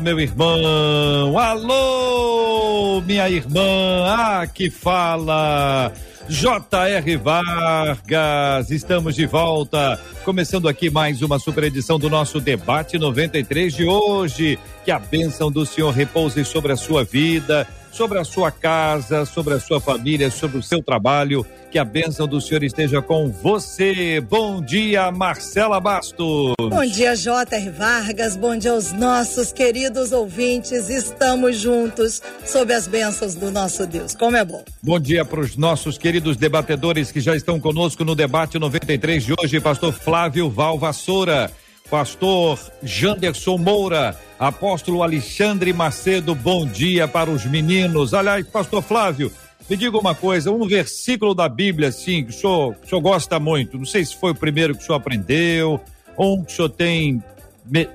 meu irmão. Alô, minha irmã. Ah, que fala. J.R. Vargas, estamos de volta, começando aqui mais uma super edição do nosso debate 93 de hoje. Que a bênção do Senhor repouse sobre a sua vida, sobre a sua casa, sobre a sua família, sobre o seu trabalho. Que a bênção do Senhor esteja com você. Bom dia, Marcela Bastos. Bom dia, J.R. Vargas. Bom dia aos nossos queridos ouvintes. Estamos juntos sob as bênçãos do nosso Deus. Como é bom. Bom dia para os nossos queridos debatedores que já estão conosco no debate 93 de hoje. Pastor Flávio Val Vassoura pastor Janderson Moura, apóstolo Alexandre Macedo, bom dia para os meninos. Aliás, pastor Flávio, me diga uma coisa, um versículo da Bíblia, assim, que o senhor, o senhor gosta muito, não sei se foi o primeiro que o senhor aprendeu, ou que o senhor tem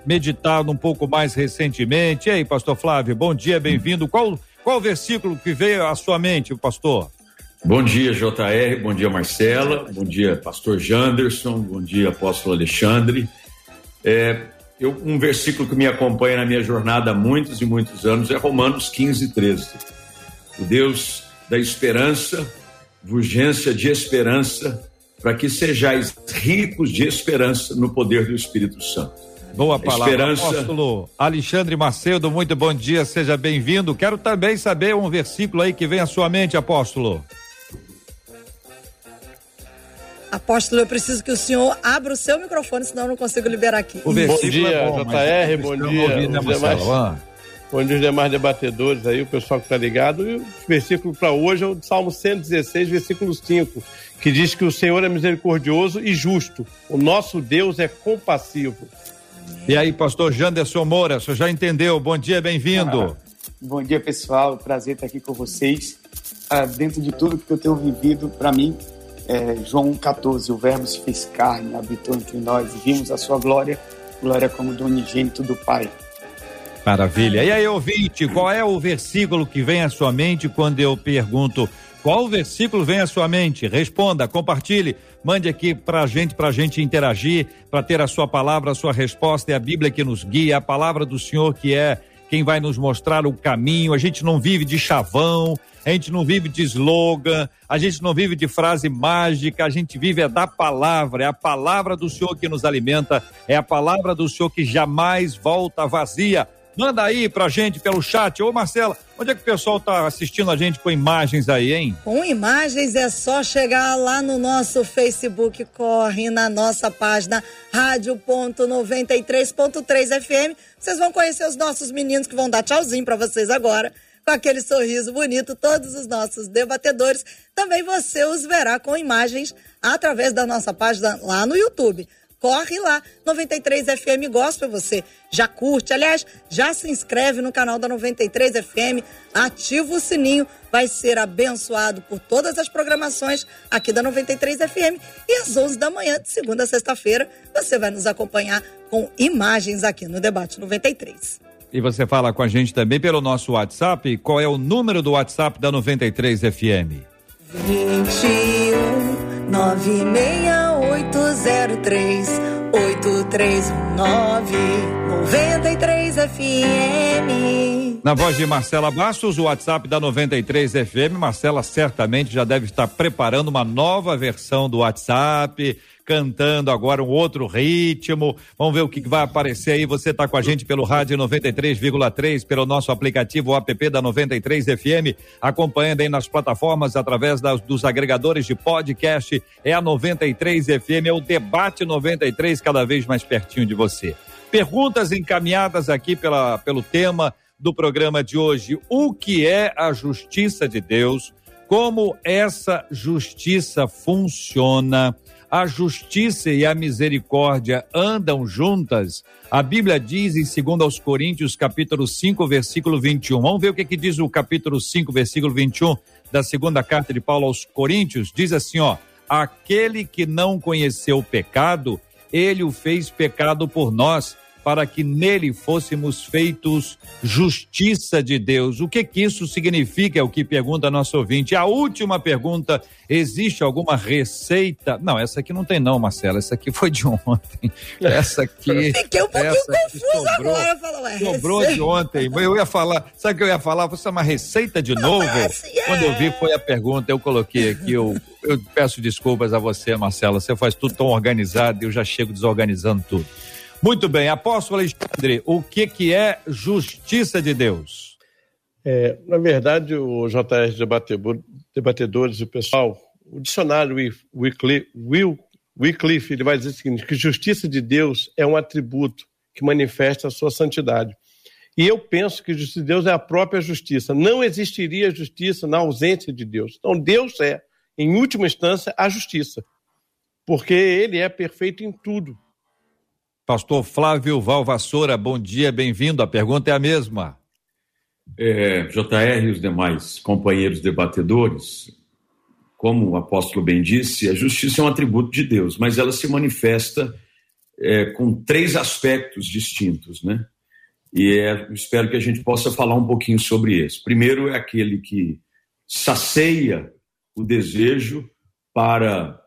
meditado um pouco mais recentemente. E aí, pastor Flávio, bom dia, bem-vindo. Qual, qual versículo que veio à sua mente, pastor? Bom dia, JR, bom dia, Marcela, bom dia, pastor Janderson, bom dia, apóstolo Alexandre. É, eu, um versículo que me acompanha na minha jornada há muitos e muitos anos é Romanos 15, 13. O Deus da esperança, urgência de esperança, para que sejais ricos de esperança no poder do Espírito Santo. Boa palavra, esperança... apóstolo Alexandre Macedo, muito bom dia, seja bem-vindo. Quero também saber um versículo aí que vem à sua mente, apóstolo. Apóstolo, eu preciso que o senhor abra o seu microfone, senão eu não consigo liberar aqui. O bom dia, é bom, JR, bom dia. Ouvir, né, demais, bom dia os demais debatedores aí, o pessoal que está ligado. E o versículo para hoje é o Salmo 116, versículo 5, que diz que o Senhor é misericordioso e justo. O nosso Deus é compassivo. E aí, pastor Janderson Moura, o senhor já entendeu? Bom dia, bem-vindo. Ah, bom dia, pessoal. Prazer estar aqui com vocês. Ah, dentro de tudo que eu tenho vivido, para mim, é, João 14, o Verbo se fez carne, habitou entre nós vimos a sua glória, glória como do unigênito do Pai. Maravilha. E aí, ouvinte, qual é o versículo que vem à sua mente quando eu pergunto qual versículo vem à sua mente? Responda, compartilhe, mande aqui pra gente, pra gente interagir, para ter a sua palavra, a sua resposta. É a Bíblia que nos guia, a palavra do Senhor que é quem vai nos mostrar o caminho. A gente não vive de chavão, a gente não vive de slogan, a gente não vive de frase mágica, a gente vive é da palavra, é a palavra do Senhor que nos alimenta, é a palavra do Senhor que jamais volta vazia. Manda aí pra gente pelo chat. Ô Marcela, onde é que o pessoal tá assistindo a gente com imagens aí, hein? Com imagens é só chegar lá no nosso Facebook, corre na nossa página rádio.93.3 FM. Vocês vão conhecer os nossos meninos que vão dar tchauzinho para vocês agora com aquele sorriso bonito, todos os nossos debatedores. Também você os verá com imagens através da nossa página lá no YouTube. Corre lá, 93 FM Gospel, você já curte, aliás, já se inscreve no canal da 93 FM, ativa o sininho, vai ser abençoado por todas as programações aqui da 93 FM e às 11 da manhã, de segunda a sexta-feira, você vai nos acompanhar com imagens aqui no Debate 93. E você fala com a gente também pelo nosso WhatsApp. Qual é o número do WhatsApp da 93 FM? 21 96803 8319 93 FM. Na voz de Marcela Bastos, o WhatsApp da 93 FM. Marcela certamente já deve estar preparando uma nova versão do WhatsApp cantando agora um outro ritmo. Vamos ver o que vai aparecer aí. Você está com a gente pelo rádio 93,3, pelo nosso aplicativo app da 93 FM, acompanhando aí nas plataformas através das, dos agregadores de podcast. É a 93 FM, é o debate 93, cada vez mais pertinho de você. Perguntas encaminhadas aqui pela, pelo tema do programa de hoje. O que é a justiça de Deus? Como essa justiça funciona? a justiça e a misericórdia andam juntas? A Bíblia diz em 2 aos Coríntios, capítulo 5, versículo 21. Vamos ver o que, que diz o capítulo 5, versículo 21 da segunda carta de Paulo aos Coríntios, diz assim, ó: aquele que não conheceu o pecado, ele o fez pecado por nós, para que nele fôssemos feitos justiça de Deus. O que que isso significa? É o que pergunta nosso ouvinte. A última pergunta: existe alguma receita? Não, essa aqui não tem não, Marcela. Essa aqui foi de ontem. Essa aqui. Fiquei um pouquinho confuso sobrou, agora. Falo, sobrou receita. de ontem. Eu ia falar, sabe o que eu ia falar? Você é uma receita de novo? Quando eu vi foi a pergunta, eu coloquei aqui, eu, eu peço desculpas a você, Marcela. Você faz tudo tão organizado e eu já chego desorganizando tudo. Muito bem, apóstolo Alexandre, o que que é justiça de Deus? É, na verdade, o JR Debatedores e o pessoal, o dicionário Will, Wycliffe, ele vai dizer o seguinte, que justiça de Deus é um atributo que manifesta a sua santidade. E eu penso que justiça de Deus é a própria justiça. Não existiria justiça na ausência de Deus. Então, Deus é, em última instância, a justiça. Porque ele é perfeito em tudo. Pastor Flávio Valvassoura, bom dia, bem-vindo. A pergunta é a mesma. É, JR e os demais companheiros debatedores, como o apóstolo bem disse, a justiça é um atributo de Deus, mas ela se manifesta é, com três aspectos distintos, né? E é, espero que a gente possa falar um pouquinho sobre esse. Primeiro é aquele que sacia o desejo para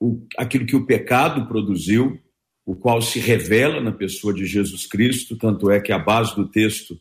o, aquilo que o pecado produziu o qual se revela na pessoa de Jesus Cristo, tanto é que a base do texto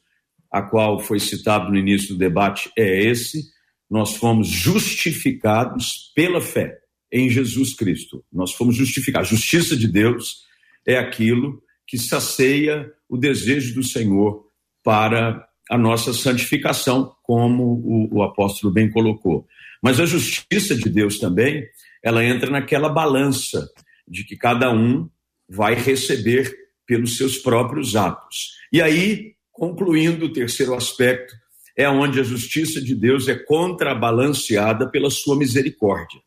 a qual foi citado no início do debate é esse: nós fomos justificados pela fé em Jesus Cristo. Nós fomos justificados. A justiça de Deus é aquilo que sacia o desejo do Senhor para a nossa santificação, como o, o apóstolo bem colocou. Mas a justiça de Deus também, ela entra naquela balança de que cada um vai receber pelos seus próprios atos. E aí, concluindo o terceiro aspecto, é onde a justiça de Deus é contrabalanceada pela sua misericórdia.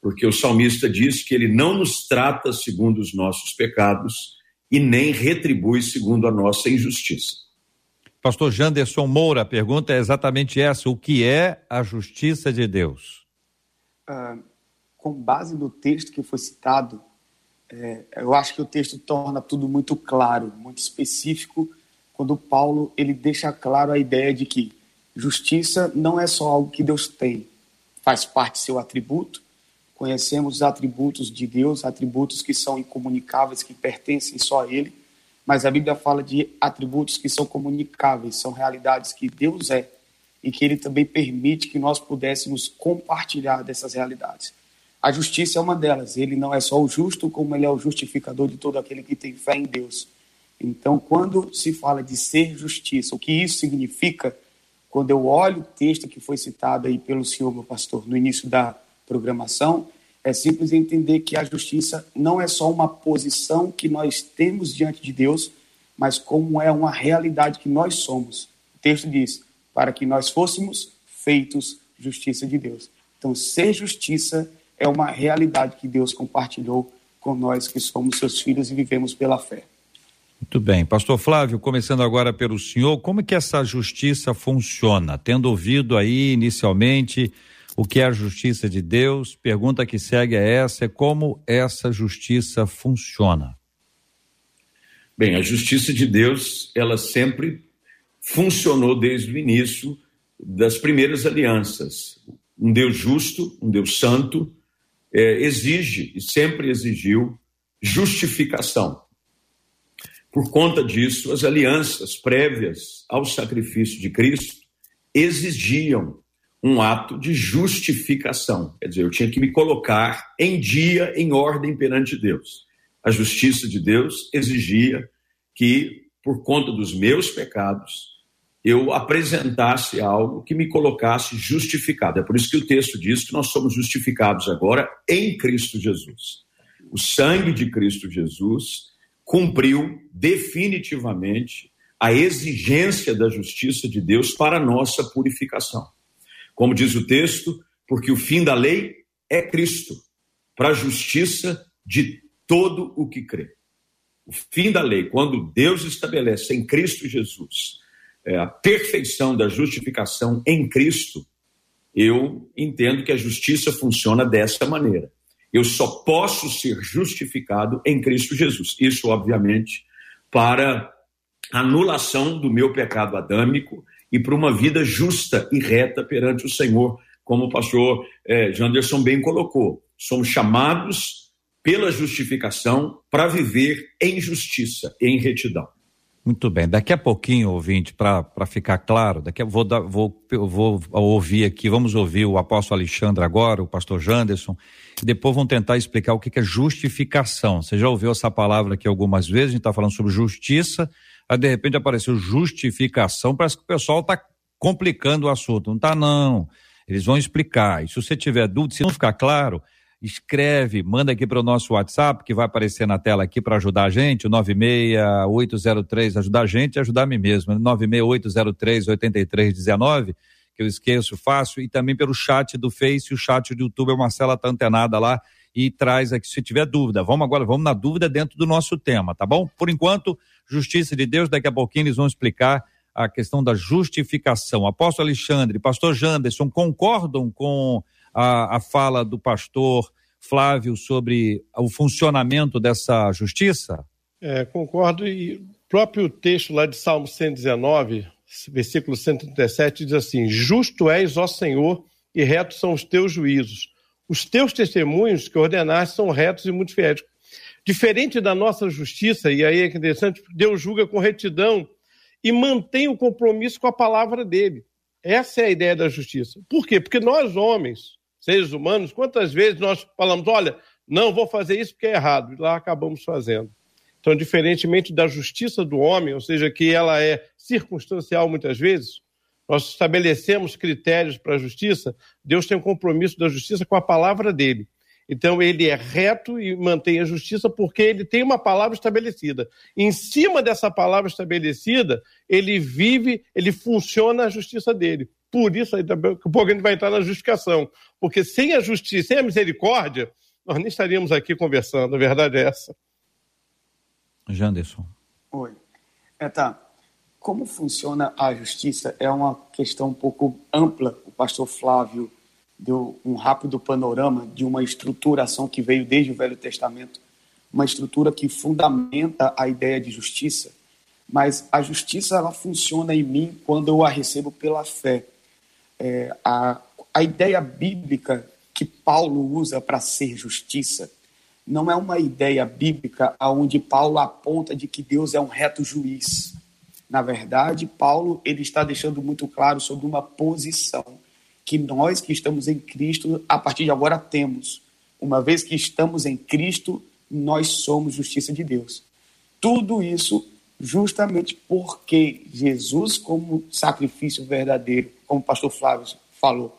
Porque o salmista diz que ele não nos trata segundo os nossos pecados e nem retribui segundo a nossa injustiça. Pastor Janderson Moura, a pergunta é exatamente essa: o que é a justiça de Deus? Ah, com base no texto que foi citado, é, eu acho que o texto torna tudo muito claro, muito específico, quando Paulo ele deixa claro a ideia de que justiça não é só algo que Deus tem, faz parte seu atributo. Conhecemos os atributos de Deus, atributos que são incomunicáveis, que pertencem só a Ele, mas a Bíblia fala de atributos que são comunicáveis, são realidades que Deus é e que Ele também permite que nós pudéssemos compartilhar dessas realidades. A justiça é uma delas. Ele não é só o justo, como ele é o justificador de todo aquele que tem fé em Deus. Então, quando se fala de ser justiça, o que isso significa, quando eu olho o texto que foi citado aí pelo senhor, meu pastor, no início da programação, é simples entender que a justiça não é só uma posição que nós temos diante de Deus, mas como é uma realidade que nós somos. O texto diz: para que nós fôssemos feitos justiça de Deus. Então, ser justiça é uma realidade que Deus compartilhou com nós que somos seus filhos e vivemos pela fé. Muito bem. Pastor Flávio, começando agora pelo senhor, como é que essa justiça funciona? Tendo ouvido aí inicialmente o que é a justiça de Deus, pergunta que segue é essa, é como essa justiça funciona? Bem, a justiça de Deus, ela sempre funcionou desde o início das primeiras alianças. Um Deus justo, um Deus santo, é, exige e sempre exigiu justificação. Por conta disso, as alianças prévias ao sacrifício de Cristo exigiam um ato de justificação. Quer dizer, eu tinha que me colocar em dia, em ordem perante Deus. A justiça de Deus exigia que, por conta dos meus pecados, eu apresentasse algo que me colocasse justificado. É por isso que o texto diz que nós somos justificados agora em Cristo Jesus. O sangue de Cristo Jesus cumpriu definitivamente a exigência da justiça de Deus para nossa purificação. Como diz o texto, porque o fim da lei é Cristo, para a justiça de todo o que crê. O fim da lei, quando Deus estabelece em Cristo Jesus é, a perfeição da justificação em Cristo, eu entendo que a justiça funciona dessa maneira. Eu só posso ser justificado em Cristo Jesus. Isso, obviamente, para anulação do meu pecado adâmico e para uma vida justa e reta perante o Senhor, como o pastor eh, Janderson bem colocou. Somos chamados pela justificação para viver em justiça, em retidão. Muito bem. Daqui a pouquinho, ouvinte, para ficar claro, daqui a, vou, dar, vou, vou ouvir aqui, vamos ouvir o apóstolo Alexandre agora, o pastor Janderson, e depois vão tentar explicar o que, que é justificação. Você já ouviu essa palavra aqui algumas vezes, a gente está falando sobre justiça, aí de repente apareceu justificação, parece que o pessoal está complicando o assunto. Não está, não. Eles vão explicar. E se você tiver dúvida, se não ficar claro, escreve, manda aqui para o nosso WhatsApp, que vai aparecer na tela aqui para ajudar a gente, o 96803, ajudar a gente e ajudar a mim mesmo, 96803 8319, que eu esqueço, fácil, e também pelo chat do Face, o chat do YouTube, a Marcela tá antenada lá e traz aqui se tiver dúvida. Vamos agora, vamos na dúvida dentro do nosso tema, tá bom? Por enquanto, justiça de Deus, daqui a pouquinho eles vão explicar a questão da justificação. Apóstolo Alexandre, pastor Janderson, concordam com a, a fala do pastor Flávio sobre o funcionamento dessa justiça? É, concordo. E o próprio texto lá de Salmo 119, versículo 137, diz assim: Justo és, ó Senhor, e retos são os teus juízos. Os teus testemunhos que ordenaste são retos e muito fiéis. Diferente da nossa justiça, e aí é interessante, Deus julga com retidão e mantém o compromisso com a palavra dele. Essa é a ideia da justiça. Por quê? Porque nós, homens, seres humanos, quantas vezes nós falamos, olha, não vou fazer isso porque é errado, e lá acabamos fazendo. Então, diferentemente da justiça do homem, ou seja, que ela é circunstancial muitas vezes, nós estabelecemos critérios para a justiça, Deus tem um compromisso da justiça com a palavra dele. Então, ele é reto e mantém a justiça porque ele tem uma palavra estabelecida. Em cima dessa palavra estabelecida, ele vive, ele funciona a justiça dele. Por isso, aí também, um pouco a gente vai entrar na justificação. Porque sem a justiça, sem a misericórdia, nós nem estaríamos aqui conversando. A verdade é essa. Janderson. Oi. É, tá. Como funciona a justiça é uma questão um pouco ampla. O pastor Flávio deu um rápido panorama de uma estruturação que veio desde o Velho Testamento, uma estrutura que fundamenta a ideia de justiça. Mas a justiça ela funciona em mim quando eu a recebo pela fé é, a, a ideia bíblica que Paulo usa para ser justiça não é uma ideia bíblica onde Paulo aponta de que Deus é um reto juiz. Na verdade, Paulo ele está deixando muito claro sobre uma posição que nós que estamos em Cristo, a partir de agora temos. Uma vez que estamos em Cristo, nós somos justiça de Deus. Tudo isso justamente porque Jesus, como sacrifício verdadeiro, como o pastor Flávio falou,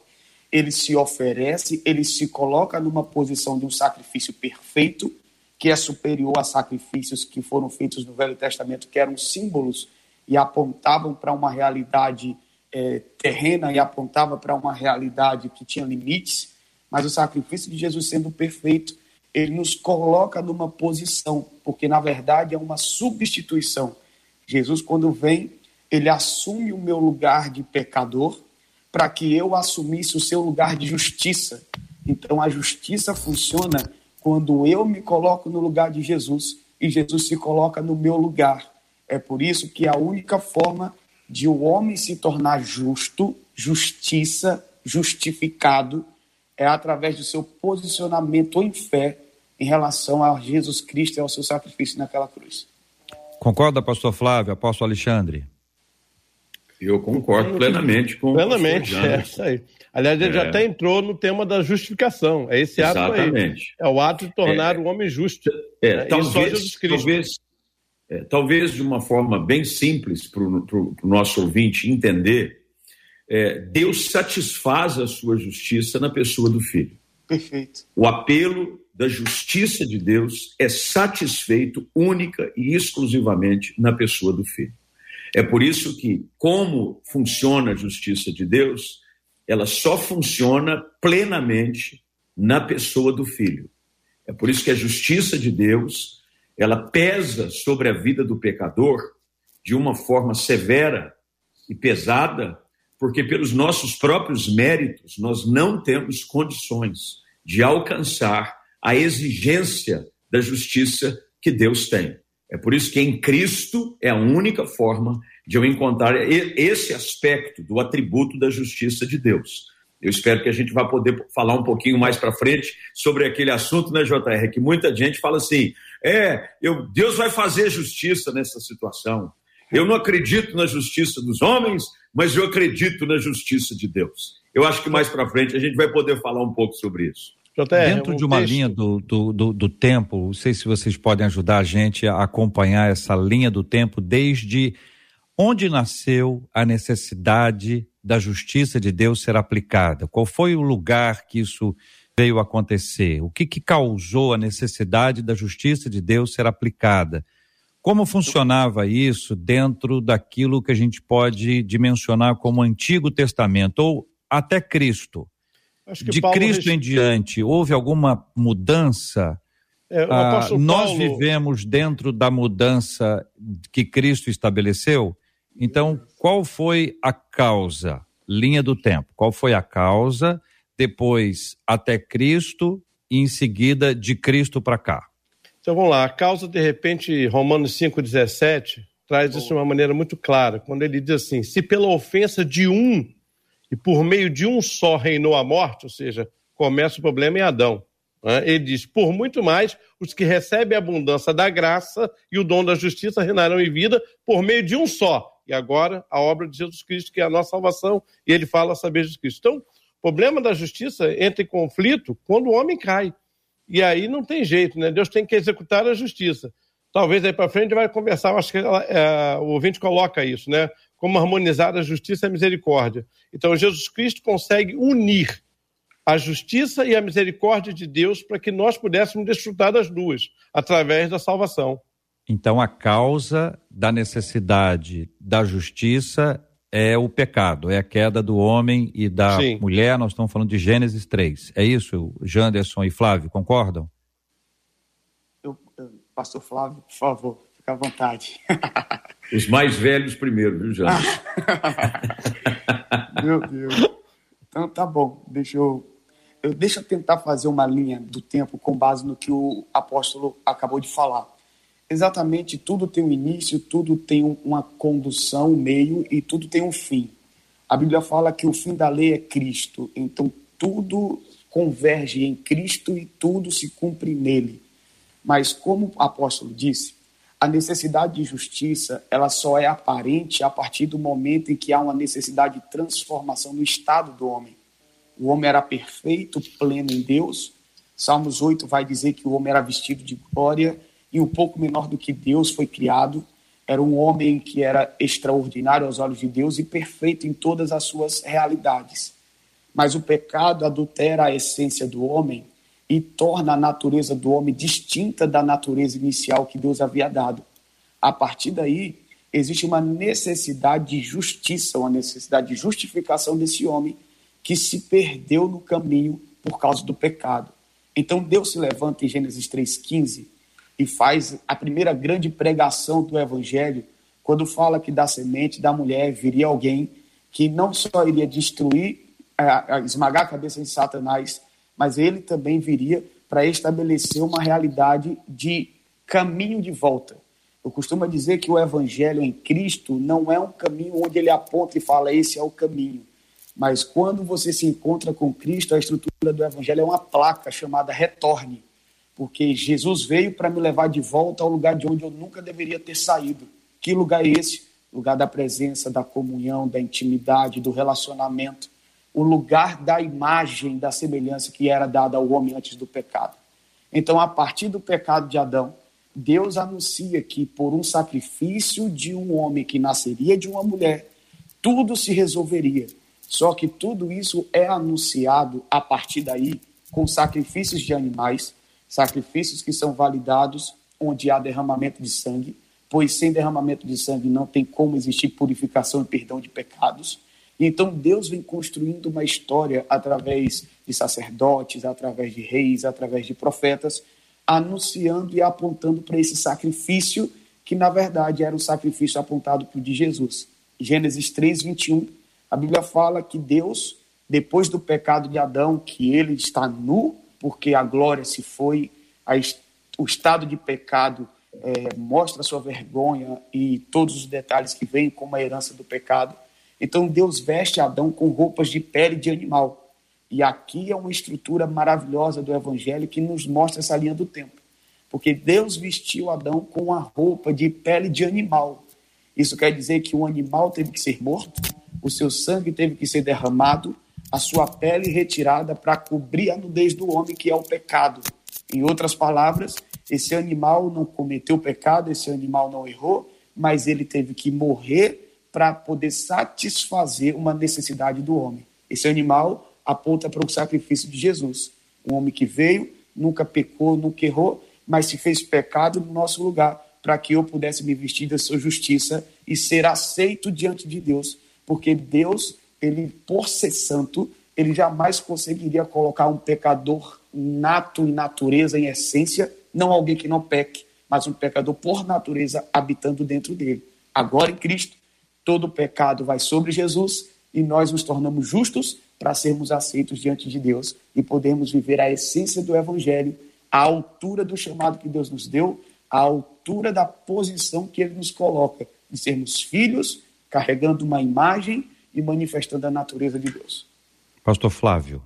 ele se oferece, ele se coloca numa posição de um sacrifício perfeito, que é superior a sacrifícios que foram feitos no Velho Testamento, que eram símbolos e apontavam para uma realidade é, terrena e apontava para uma realidade que tinha limites, mas o sacrifício de Jesus sendo perfeito, ele nos coloca numa posição, porque na verdade é uma substituição. Jesus, quando vem, ele assume o meu lugar de pecador para que eu assumisse o seu lugar de justiça. Então a justiça funciona quando eu me coloco no lugar de Jesus e Jesus se coloca no meu lugar. É por isso que a única forma de o homem se tornar justo, justiça, justificado, é através do seu posicionamento em fé em relação a Jesus Cristo e ao seu sacrifício naquela cruz. Concorda, pastor Flávio, apóstolo Alexandre? Eu concordo plenamente com Plenamente, é isso aí. Aliás, ele é. já até entrou no tema da justificação. É esse ato Exatamente. aí. É o ato de tornar é. o homem justo. É, né? talvez, talvez, é, talvez de uma forma bem simples para o nosso ouvinte entender, é, Deus satisfaz a sua justiça na pessoa do Filho. Perfeito. O apelo da justiça de Deus é satisfeito única e exclusivamente na pessoa do Filho. É por isso que, como funciona a justiça de Deus, ela só funciona plenamente na pessoa do Filho. É por isso que a justiça de Deus, ela pesa sobre a vida do pecador de uma forma severa e pesada, porque pelos nossos próprios méritos nós não temos condições de alcançar a exigência da justiça que Deus tem. É por isso que em Cristo é a única forma de eu encontrar esse aspecto do atributo da justiça de Deus. Eu espero que a gente vá poder falar um pouquinho mais para frente sobre aquele assunto, né, JR? Que muita gente fala assim: é, eu, Deus vai fazer justiça nessa situação. Eu não acredito na justiça dos homens, mas eu acredito na justiça de Deus. Eu acho que mais para frente a gente vai poder falar um pouco sobre isso. JR, Dentro de uma texto... linha do, do, do, do, tempo, não sei se vocês podem ajudar a gente a acompanhar essa linha do tempo desde onde nasceu a necessidade da justiça de Deus ser aplicada? Qual foi o lugar que isso veio acontecer? O que, que causou a necessidade da justiça de Deus ser aplicada? Como funcionava isso dentro daquilo que a gente pode dimensionar como Antigo Testamento ou até Cristo? De Paulo Cristo em diante, houve alguma mudança? É, ah, nós Paulo... vivemos dentro da mudança que Cristo estabeleceu? Então, qual foi a causa? Linha do tempo. Qual foi a causa? Depois, até Cristo e em seguida de Cristo para cá. Então vamos lá. A causa, de repente, Romanos 5,17 traz isso de uma maneira muito clara, quando ele diz assim: se pela ofensa de um e por meio de um só reinou a morte, ou seja, começa o problema em Adão. Né? Ele diz: por muito mais, os que recebem a abundância da graça e o dom da justiça reinarão em vida por meio de um só. E agora, a obra de Jesus Cristo, que é a nossa salvação, e ele fala saber Jesus Cristo. Então, o problema da justiça entra em conflito quando o homem cai. E aí não tem jeito, né? Deus tem que executar a justiça. Talvez aí para frente vai conversar, acho que ela, é, o ouvinte coloca isso, né? Como harmonizar a justiça e a misericórdia. Então, Jesus Cristo consegue unir a justiça e a misericórdia de Deus para que nós pudéssemos desfrutar das duas, através da salvação. Então, a causa da necessidade da justiça é o pecado, é a queda do homem e da Sim. mulher. Nós estamos falando de Gênesis 3. É isso, Janderson e Flávio, concordam? Eu, eu, Pastor Flávio, por favor, fica à vontade. Os mais velhos primeiro, viu, Jânio? Meu Deus. Então tá bom, deixa eu, eu, deixa eu tentar fazer uma linha do tempo com base no que o apóstolo acabou de falar. Exatamente, tudo tem um início, tudo tem uma condução, um meio e tudo tem um fim. A Bíblia fala que o fim da lei é Cristo, então tudo converge em Cristo e tudo se cumpre nele. Mas como o apóstolo disse, a necessidade de justiça ela só é aparente a partir do momento em que há uma necessidade de transformação no estado do homem. O homem era perfeito, pleno em Deus. Salmos 8 vai dizer que o homem era vestido de glória e um pouco menor do que Deus foi criado. Era um homem que era extraordinário aos olhos de Deus e perfeito em todas as suas realidades. Mas o pecado adultera a essência do homem e torna a natureza do homem distinta da natureza inicial que Deus havia dado. A partir daí, existe uma necessidade de justiça, uma necessidade de justificação desse homem que se perdeu no caminho por causa do pecado. Então Deus se levanta em Gênesis 3,15 e faz a primeira grande pregação do Evangelho, quando fala que da semente da mulher viria alguém que não só iria destruir, esmagar a cabeça de Satanás, mas ele também viria para estabelecer uma realidade de caminho de volta. Eu costumo dizer que o evangelho em Cristo não é um caminho onde ele aponta e fala esse é o caminho. Mas quando você se encontra com Cristo, a estrutura do evangelho é uma placa chamada retorne, porque Jesus veio para me levar de volta ao lugar de onde eu nunca deveria ter saído. Que lugar é esse? Lugar da presença, da comunhão, da intimidade, do relacionamento o lugar da imagem, da semelhança que era dada ao homem antes do pecado. Então, a partir do pecado de Adão, Deus anuncia que por um sacrifício de um homem que nasceria de uma mulher, tudo se resolveria. Só que tudo isso é anunciado a partir daí com sacrifícios de animais, sacrifícios que são validados onde há derramamento de sangue, pois sem derramamento de sangue não tem como existir purificação e perdão de pecados. Então Deus vem construindo uma história através de sacerdotes, através de reis, através de profetas, anunciando e apontando para esse sacrifício que na verdade era o sacrifício apontado o de Jesus. Gênesis 3, 21, A Bíblia fala que Deus, depois do pecado de Adão, que ele está nu, porque a glória se foi, a, o estado de pecado é, mostra sua vergonha e todos os detalhes que vêm como a herança do pecado. Então Deus veste Adão com roupas de pele de animal. E aqui é uma estrutura maravilhosa do Evangelho que nos mostra essa linha do tempo. Porque Deus vestiu Adão com a roupa de pele de animal. Isso quer dizer que o animal teve que ser morto, o seu sangue teve que ser derramado, a sua pele retirada para cobrir a nudez do homem, que é o pecado. Em outras palavras, esse animal não cometeu pecado, esse animal não errou, mas ele teve que morrer para poder satisfazer uma necessidade do homem. Esse animal aponta para o sacrifício de Jesus. Um homem que veio, nunca pecou, nunca errou, mas se fez pecado no nosso lugar, para que eu pudesse me vestir da sua justiça e ser aceito diante de Deus. Porque Deus, ele por ser santo, ele jamais conseguiria colocar um pecador nato em natureza, em essência, não alguém que não peque, mas um pecador por natureza habitando dentro dele. Agora em Cristo, todo pecado vai sobre Jesus e nós nos tornamos justos para sermos aceitos diante de Deus e podermos viver a essência do Evangelho, à altura do chamado que Deus nos deu, à altura da posição que Ele nos coloca, de sermos filhos, carregando uma imagem e manifestando a natureza de Deus. Pastor Flávio.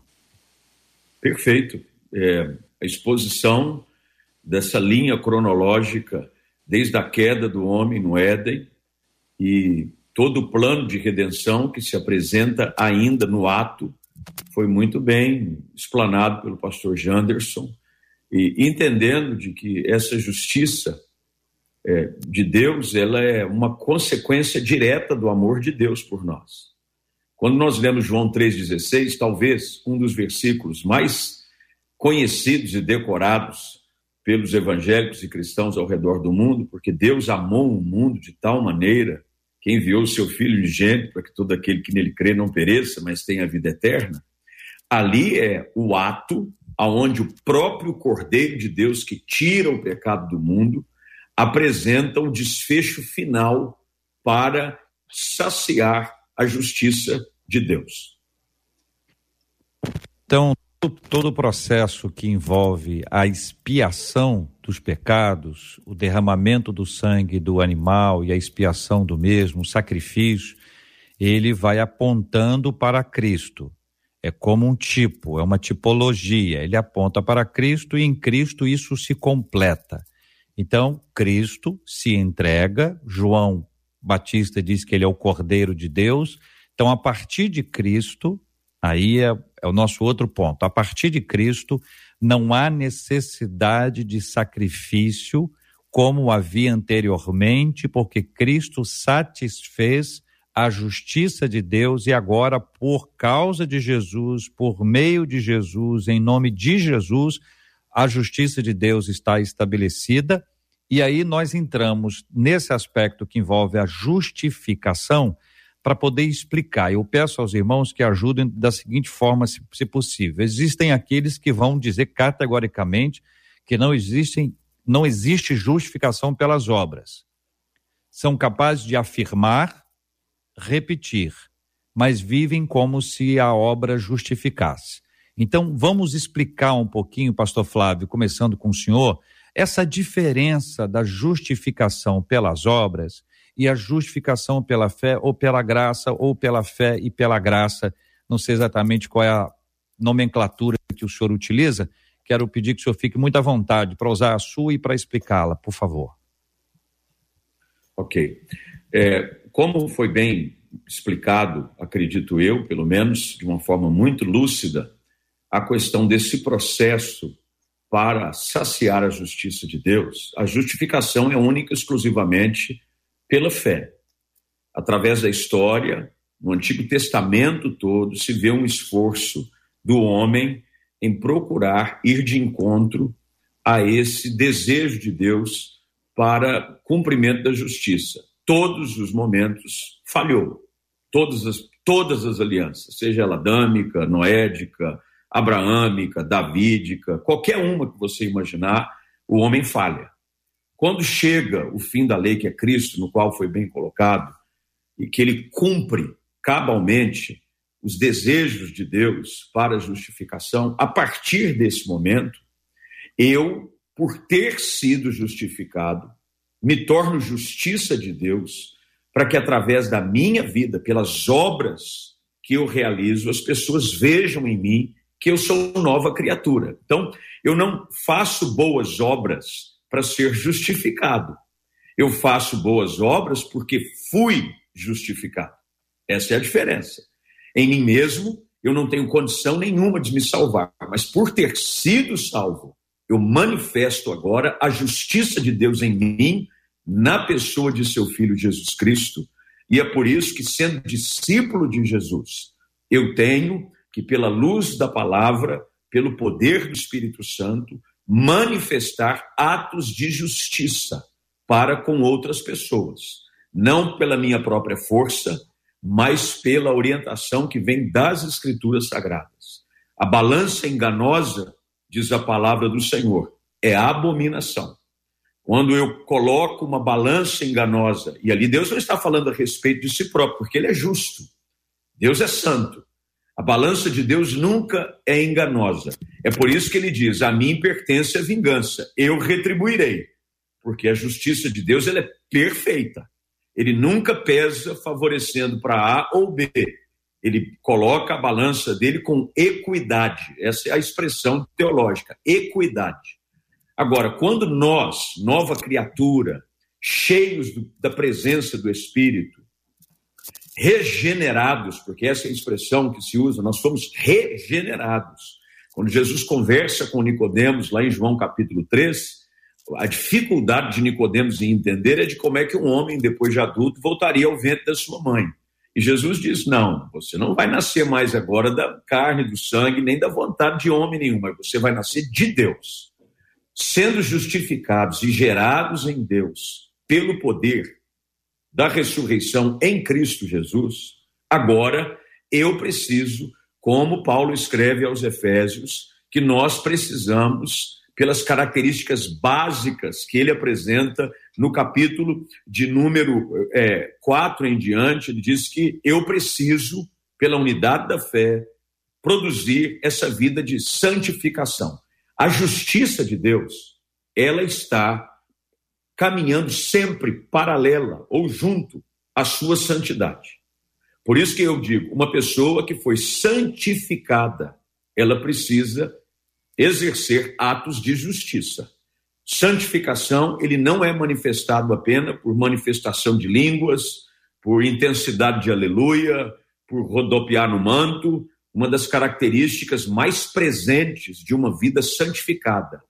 Perfeito. É, a exposição dessa linha cronológica desde a queda do homem no Éden e todo o plano de redenção que se apresenta ainda no ato foi muito bem explanado pelo pastor Janderson e entendendo de que essa justiça é, de Deus ela é uma consequência direta do amor de Deus por nós. Quando nós lemos João 3,16, talvez um dos versículos mais conhecidos e decorados pelos evangélicos e cristãos ao redor do mundo, porque Deus amou o mundo de tal maneira que enviou o seu Filho unigênito para que todo aquele que nele crê não pereça, mas tenha a vida eterna. Ali é o ato aonde o próprio Cordeiro de Deus que tira o pecado do mundo apresenta o desfecho final para saciar a justiça de Deus. Então, todo o processo que envolve a expiação dos pecados, o derramamento do sangue do animal e a expiação do mesmo, o sacrifício, ele vai apontando para Cristo. É como um tipo, é uma tipologia. Ele aponta para Cristo e em Cristo isso se completa. Então, Cristo se entrega, João Batista diz que ele é o Cordeiro de Deus. Então, a partir de Cristo, aí é é o nosso outro ponto. A partir de Cristo, não há necessidade de sacrifício como havia anteriormente, porque Cristo satisfez a justiça de Deus e agora, por causa de Jesus, por meio de Jesus, em nome de Jesus, a justiça de Deus está estabelecida. E aí nós entramos nesse aspecto que envolve a justificação, para poder explicar. Eu peço aos irmãos que ajudem da seguinte forma, se, se possível. Existem aqueles que vão dizer categoricamente que não existem, não existe justificação pelas obras. São capazes de afirmar, repetir, mas vivem como se a obra justificasse. Então, vamos explicar um pouquinho, pastor Flávio, começando com o senhor, essa diferença da justificação pelas obras e a justificação pela fé ou pela graça ou pela fé e pela graça. Não sei exatamente qual é a nomenclatura que o senhor utiliza. Quero pedir que o senhor fique muito à vontade para usar a sua e para explicá-la, por favor. Ok. É, como foi bem explicado, acredito eu, pelo menos de uma forma muito lúcida, a questão desse processo para saciar a justiça de Deus, a justificação é única exclusivamente pela fé. Através da história, no Antigo Testamento todo, se vê um esforço do homem em procurar ir de encontro a esse desejo de Deus para cumprimento da justiça. Todos os momentos falhou. Todas as, todas as alianças, seja ela adâmica, noédica, abraâmica, davídica, qualquer uma que você imaginar, o homem falha. Quando chega o fim da lei, que é Cristo, no qual foi bem colocado, e que ele cumpre cabalmente os desejos de Deus para a justificação, a partir desse momento, eu, por ter sido justificado, me torno justiça de Deus, para que através da minha vida, pelas obras que eu realizo, as pessoas vejam em mim que eu sou nova criatura. Então, eu não faço boas obras para ser justificado. Eu faço boas obras porque fui justificado. Essa é a diferença. Em mim mesmo, eu não tenho condição nenhuma de me salvar, mas por ter sido salvo, eu manifesto agora a justiça de Deus em mim, na pessoa de seu filho Jesus Cristo. E é por isso que, sendo discípulo de Jesus, eu tenho que, pela luz da palavra, pelo poder do Espírito Santo, manifestar atos de justiça para com outras pessoas. Não pela minha própria força, mas pela orientação que vem das Escrituras Sagradas. A balança enganosa, diz a palavra do Senhor, é abominação. Quando eu coloco uma balança enganosa, e ali Deus não está falando a respeito de si próprio, porque Ele é justo. Deus é santo. A balança de Deus nunca é enganosa. É por isso que ele diz: A mim pertence a vingança, eu retribuirei. Porque a justiça de Deus ela é perfeita. Ele nunca pesa favorecendo para A ou B. Ele coloca a balança dele com equidade. Essa é a expressão teológica, equidade. Agora, quando nós, nova criatura, cheios do, da presença do Espírito, regenerados, porque essa é a expressão que se usa, nós somos regenerados. Quando Jesus conversa com Nicodemos lá em João capítulo 3, a dificuldade de Nicodemos em entender é de como é que um homem, depois de adulto, voltaria ao ventre da sua mãe. E Jesus diz: Não, você não vai nascer mais agora da carne, do sangue, nem da vontade de homem nenhum, mas você vai nascer de Deus. Sendo justificados e gerados em Deus pelo poder da ressurreição em Cristo Jesus, agora eu preciso, como Paulo escreve aos Efésios, que nós precisamos pelas características básicas que ele apresenta no capítulo de número é, 4 em diante. Ele diz que eu preciso, pela unidade da fé, produzir essa vida de santificação. A justiça de Deus, ela está caminhando sempre paralela ou junto à sua santidade. Por isso que eu digo, uma pessoa que foi santificada, ela precisa exercer atos de justiça. Santificação, ele não é manifestado apenas por manifestação de línguas, por intensidade de aleluia, por rodopiar no manto. Uma das características mais presentes de uma vida santificada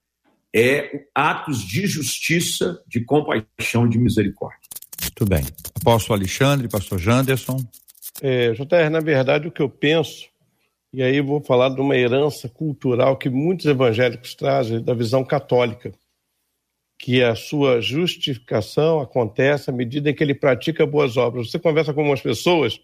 é atos de justiça, de compaixão e de misericórdia. Muito bem. Apóstolo Alexandre, pastor Janderson. É, JR, na verdade, o que eu penso e aí vou falar de uma herança cultural que muitos evangélicos trazem da visão católica, que a sua justificação acontece à medida em que ele pratica boas obras. Você conversa com algumas pessoas,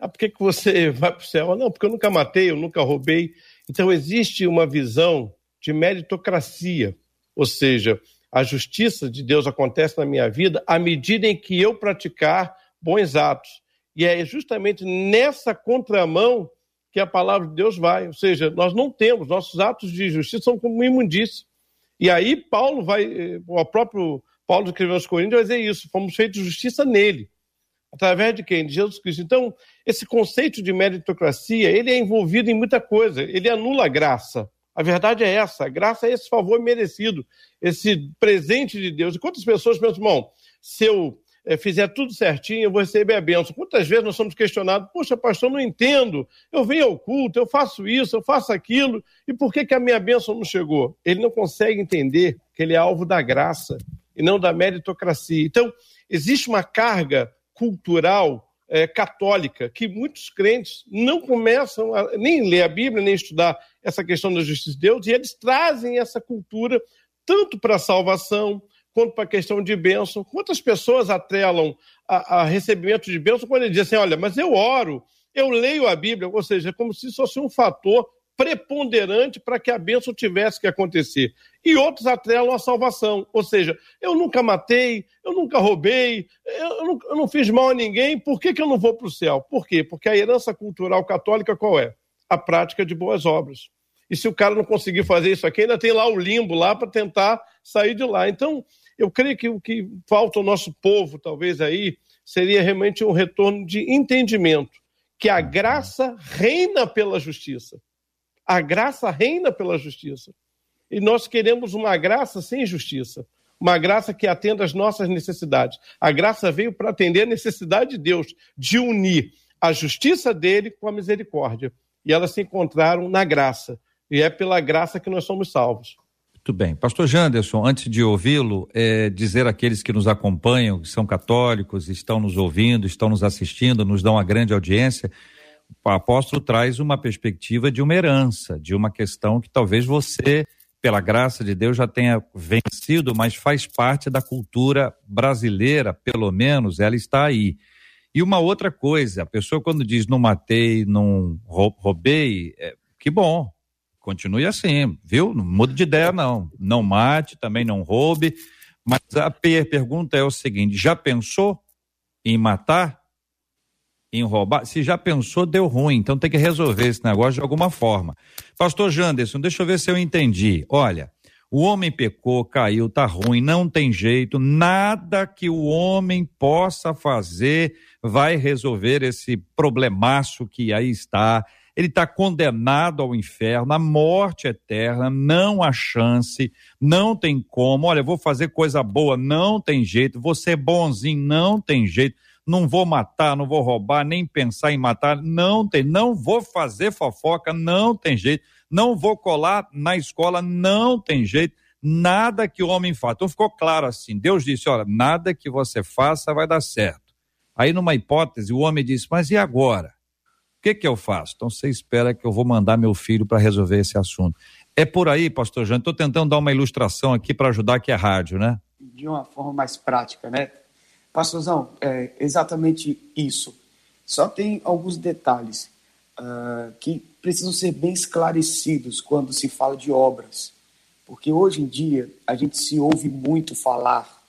ah, por que, que você vai para o céu? Não, porque eu nunca matei, eu nunca roubei. Então existe uma visão de meritocracia, ou seja, a justiça de Deus acontece na minha vida à medida em que eu praticar bons atos. E é justamente nessa contramão que a palavra de Deus vai. Ou seja, nós não temos, nossos atos de justiça são como imundícia. E aí Paulo vai, eh, o próprio Paulo escreveu aos Coríntios, vai dizer isso, fomos feitos justiça nele. Através de quem? De Jesus Cristo. Então, esse conceito de meritocracia, ele é envolvido em muita coisa, ele anula a graça. A verdade é essa, a graça é esse favor merecido, esse presente de Deus. E quantas pessoas pensam, irmão, se eu fizer tudo certinho, eu vou receber a bênção. Quantas vezes nós somos questionados, poxa, pastor, não entendo, eu venho ao culto, eu faço isso, eu faço aquilo, e por que, que a minha bênção não chegou? Ele não consegue entender que ele é alvo da graça e não da meritocracia. Então, existe uma carga cultural é, católica que muitos crentes não começam a nem ler a Bíblia, nem estudar essa questão da justiça de Deus, e eles trazem essa cultura tanto para a salvação, quanto para a questão de bênção. Quantas pessoas atrelam a, a recebimento de bênção quando ele diz assim: olha, mas eu oro, eu leio a Bíblia, ou seja, é como se isso fosse um fator preponderante para que a bênção tivesse que acontecer. E outros atrelam a salvação. Ou seja, eu nunca matei, eu nunca roubei, eu não, eu não fiz mal a ninguém, por que, que eu não vou para o céu? Por quê? Porque a herança cultural católica qual é? A prática de boas obras. E se o cara não conseguir fazer isso aqui, ainda tem lá o limbo lá para tentar sair de lá. Então, eu creio que o que falta ao nosso povo, talvez aí, seria realmente um retorno de entendimento que a graça reina pela justiça. A graça reina pela justiça. E nós queremos uma graça sem justiça. Uma graça que atenda às nossas necessidades. A graça veio para atender a necessidade de Deus de unir a justiça dele com a misericórdia. E elas se encontraram na graça. E é pela graça que nós somos salvos. Muito bem. Pastor Janderson, antes de ouvi-lo, é, dizer àqueles que nos acompanham, que são católicos, estão nos ouvindo, estão nos assistindo, nos dão uma grande audiência, o apóstolo traz uma perspectiva de uma herança, de uma questão que talvez você, pela graça de Deus, já tenha vencido, mas faz parte da cultura brasileira, pelo menos, ela está aí. E uma outra coisa, a pessoa quando diz não matei, não roubei, é, que bom, continue assim, viu? Não mude de ideia, não. Não mate, também não roube. Mas a pergunta é o seguinte: já pensou em matar? Em roubar? Se já pensou, deu ruim. Então tem que resolver esse negócio de alguma forma. Pastor Janderson, deixa eu ver se eu entendi. Olha, o homem pecou, caiu, tá ruim, não tem jeito, nada que o homem possa fazer vai resolver esse problemaço que aí está ele está condenado ao inferno, à morte eterna, não há chance, não tem como. Olha, vou fazer coisa boa, não tem jeito, vou ser bonzinho, não tem jeito. Não vou matar, não vou roubar, nem pensar em matar, não tem. Não vou fazer fofoca, não tem jeito. Não vou colar na escola, não tem jeito. Nada que o homem faça. Então ficou claro assim. Deus disse: olha, nada que você faça vai dar certo. Aí, numa hipótese, o homem disse: mas e agora? Que, que eu faço? Então você espera que eu vou mandar meu filho para resolver esse assunto. É por aí, pastor Jean, estou tentando dar uma ilustração aqui para ajudar que é rádio, né? De uma forma mais prática, né? Pastorzão, é exatamente isso. Só tem alguns detalhes uh, que precisam ser bem esclarecidos quando se fala de obras. Porque hoje em dia a gente se ouve muito falar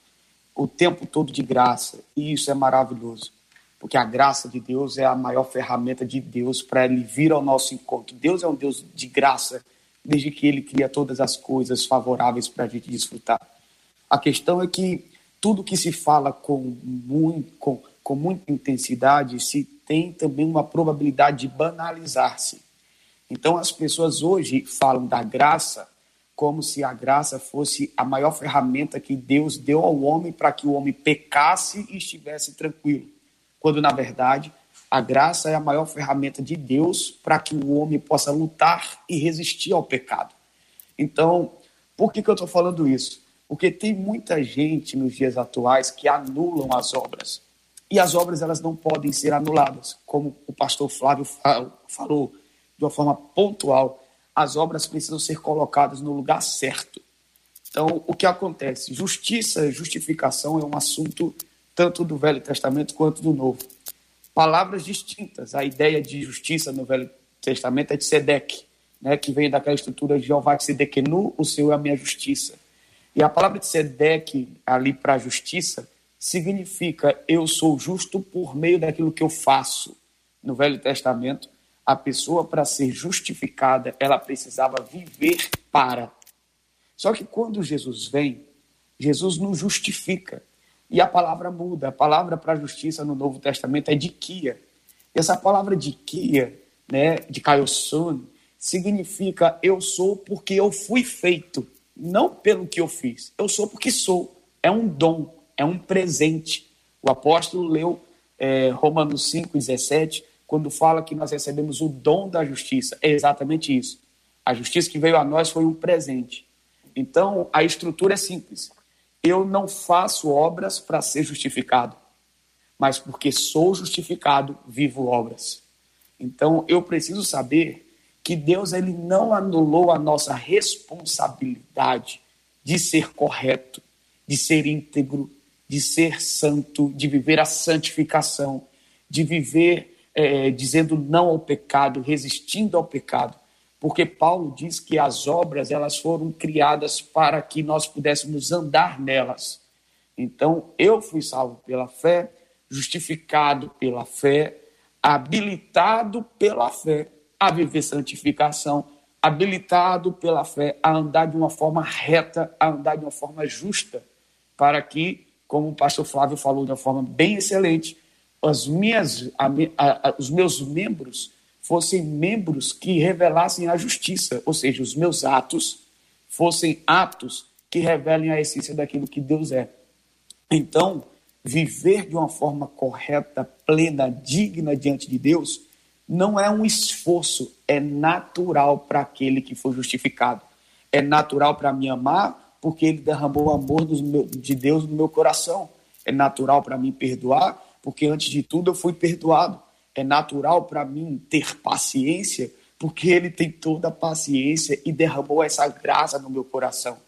o tempo todo de graça, e isso é maravilhoso porque a graça de Deus é a maior ferramenta de Deus para ele vir ao nosso encontro. Deus é um Deus de graça, desde que ele cria todas as coisas favoráveis para a gente desfrutar. A questão é que tudo que se fala com, muito, com, com muita intensidade se tem também uma probabilidade de banalizar-se. Então as pessoas hoje falam da graça como se a graça fosse a maior ferramenta que Deus deu ao homem para que o homem pecasse e estivesse tranquilo quando na verdade a graça é a maior ferramenta de Deus para que o homem possa lutar e resistir ao pecado. Então, por que, que eu estou falando isso? Porque tem muita gente nos dias atuais que anulam as obras. E as obras elas não podem ser anuladas, como o pastor Flávio falou de uma forma pontual. As obras precisam ser colocadas no lugar certo. Então, o que acontece? Justiça, justificação é um assunto tanto do Velho Testamento quanto do Novo. Palavras distintas. A ideia de justiça no Velho Testamento é de Sedeque, né, que vem daquela estrutura de Jeová Sedekenu, o Senhor é a minha justiça. E a palavra de Sedeque, ali para justiça, significa eu sou justo por meio daquilo que eu faço. No Velho Testamento, a pessoa, para ser justificada, ela precisava viver para. Só que quando Jesus vem, Jesus nos justifica. E a palavra muda. A palavra para justiça no Novo Testamento é diquia. Essa palavra diquia, né, de Kaiosun, significa eu sou porque eu fui feito, não pelo que eu fiz. Eu sou porque sou. É um dom, é um presente. O apóstolo leu é, Romanos 5,17, quando fala que nós recebemos o dom da justiça. É exatamente isso. A justiça que veio a nós foi um presente. Então, a estrutura é simples. Eu não faço obras para ser justificado, mas porque sou justificado, vivo obras. Então eu preciso saber que Deus ele não anulou a nossa responsabilidade de ser correto, de ser íntegro, de ser santo, de viver a santificação, de viver é, dizendo não ao pecado, resistindo ao pecado, porque Paulo diz que as obras elas foram criadas para que nós pudéssemos andar nelas. Então, eu fui salvo pela fé, justificado pela fé, habilitado pela fé a viver santificação, habilitado pela fé a andar de uma forma reta, a andar de uma forma justa, para que, como o pastor Flávio falou de uma forma bem excelente, as minhas, a, a, os meus membros fossem membros que revelassem a justiça, ou seja, os meus atos fossem atos que revelem a essência daquilo que Deus é. Então, viver de uma forma correta, plena, digna diante de Deus, não é um esforço, é natural para aquele que foi justificado. É natural para me amar, porque ele derramou o amor de Deus no meu coração. É natural para mim perdoar, porque antes de tudo eu fui perdoado. É natural para mim ter paciência, porque ele tem toda a paciência e derramou essa graça no meu coração.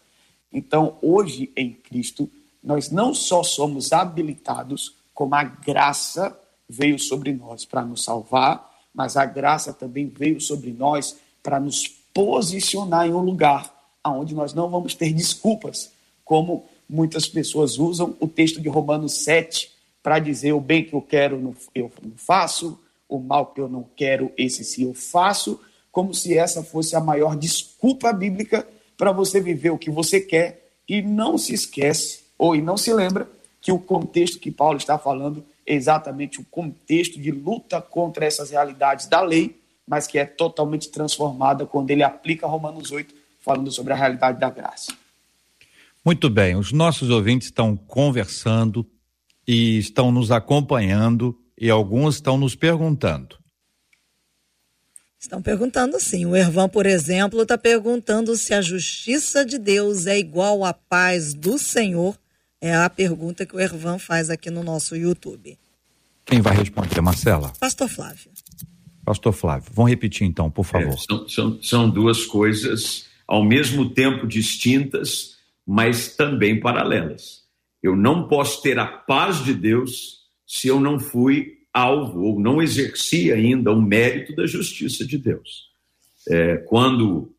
Então, hoje em Cristo, nós não só somos habilitados, como a graça veio sobre nós para nos salvar, mas a graça também veio sobre nós para nos posicionar em um lugar onde nós não vamos ter desculpas, como muitas pessoas usam o texto de Romanos 7 para dizer o bem que eu quero eu não faço, o mal que eu não quero, esse sim eu faço, como se essa fosse a maior desculpa bíblica para você viver o que você quer e não se esquece ou e não se lembra que o contexto que Paulo está falando é exatamente o contexto de luta contra essas realidades da lei, mas que é totalmente transformada quando ele aplica Romanos 8, falando sobre a realidade da graça. Muito bem, os nossos ouvintes estão conversando, e estão nos acompanhando e alguns estão nos perguntando. Estão perguntando sim. O Ervan, por exemplo, está perguntando se a justiça de Deus é igual à paz do Senhor. É a pergunta que o Ervan faz aqui no nosso YouTube. Quem vai responder, Marcela? Pastor Flávio. Pastor Flávio, vamos repetir então, por favor. É, são, são, são duas coisas ao mesmo tempo distintas, mas também paralelas. Eu não posso ter a paz de Deus se eu não fui alvo ou não exerci ainda o mérito da justiça de Deus. É, quando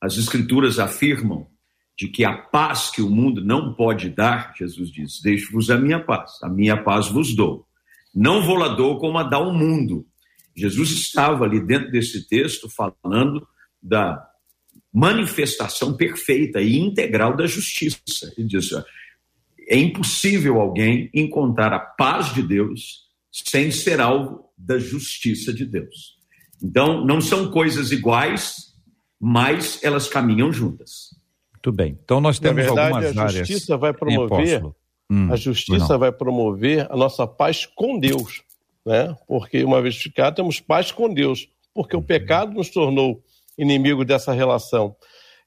as Escrituras afirmam de que a paz que o mundo não pode dar, Jesus diz: Deixo-vos a minha paz, a minha paz vos dou. Não vou lá dou como a dá o mundo. Jesus estava ali dentro desse texto falando da manifestação perfeita e integral da justiça. Ele diz: é impossível alguém encontrar a paz de Deus sem ser alvo da justiça de Deus. Então, não são coisas iguais, mas elas caminham juntas. Muito bem. Então, nós temos verdade, algumas a justiça vai promover hum, a justiça vai promover a nossa paz com Deus, né? Porque uma vez ficado temos paz com Deus, porque o pecado nos tornou inimigo dessa relação.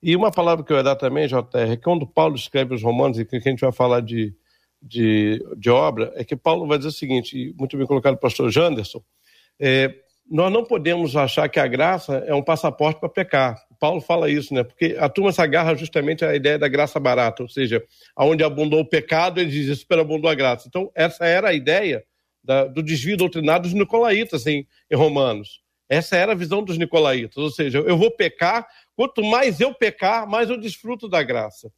E uma palavra que eu ia dar também, JR, é quando Paulo escreve os Romanos, e que a gente vai falar de, de, de obra, é que Paulo vai dizer o seguinte, muito bem colocado o pastor Janderson, é, nós não podemos achar que a graça é um passaporte para pecar. Paulo fala isso, né? Porque a turma se agarra justamente à ideia da graça barata, ou seja, aonde abundou o pecado, ele diz, superabundou a graça. Então, essa era a ideia da, do desvio doutrinado dos nicolaítas em, em Romanos. Essa era a visão dos nicolaítas, ou seja, eu vou pecar Quanto mais eu pecar, mais eu desfruto da graça.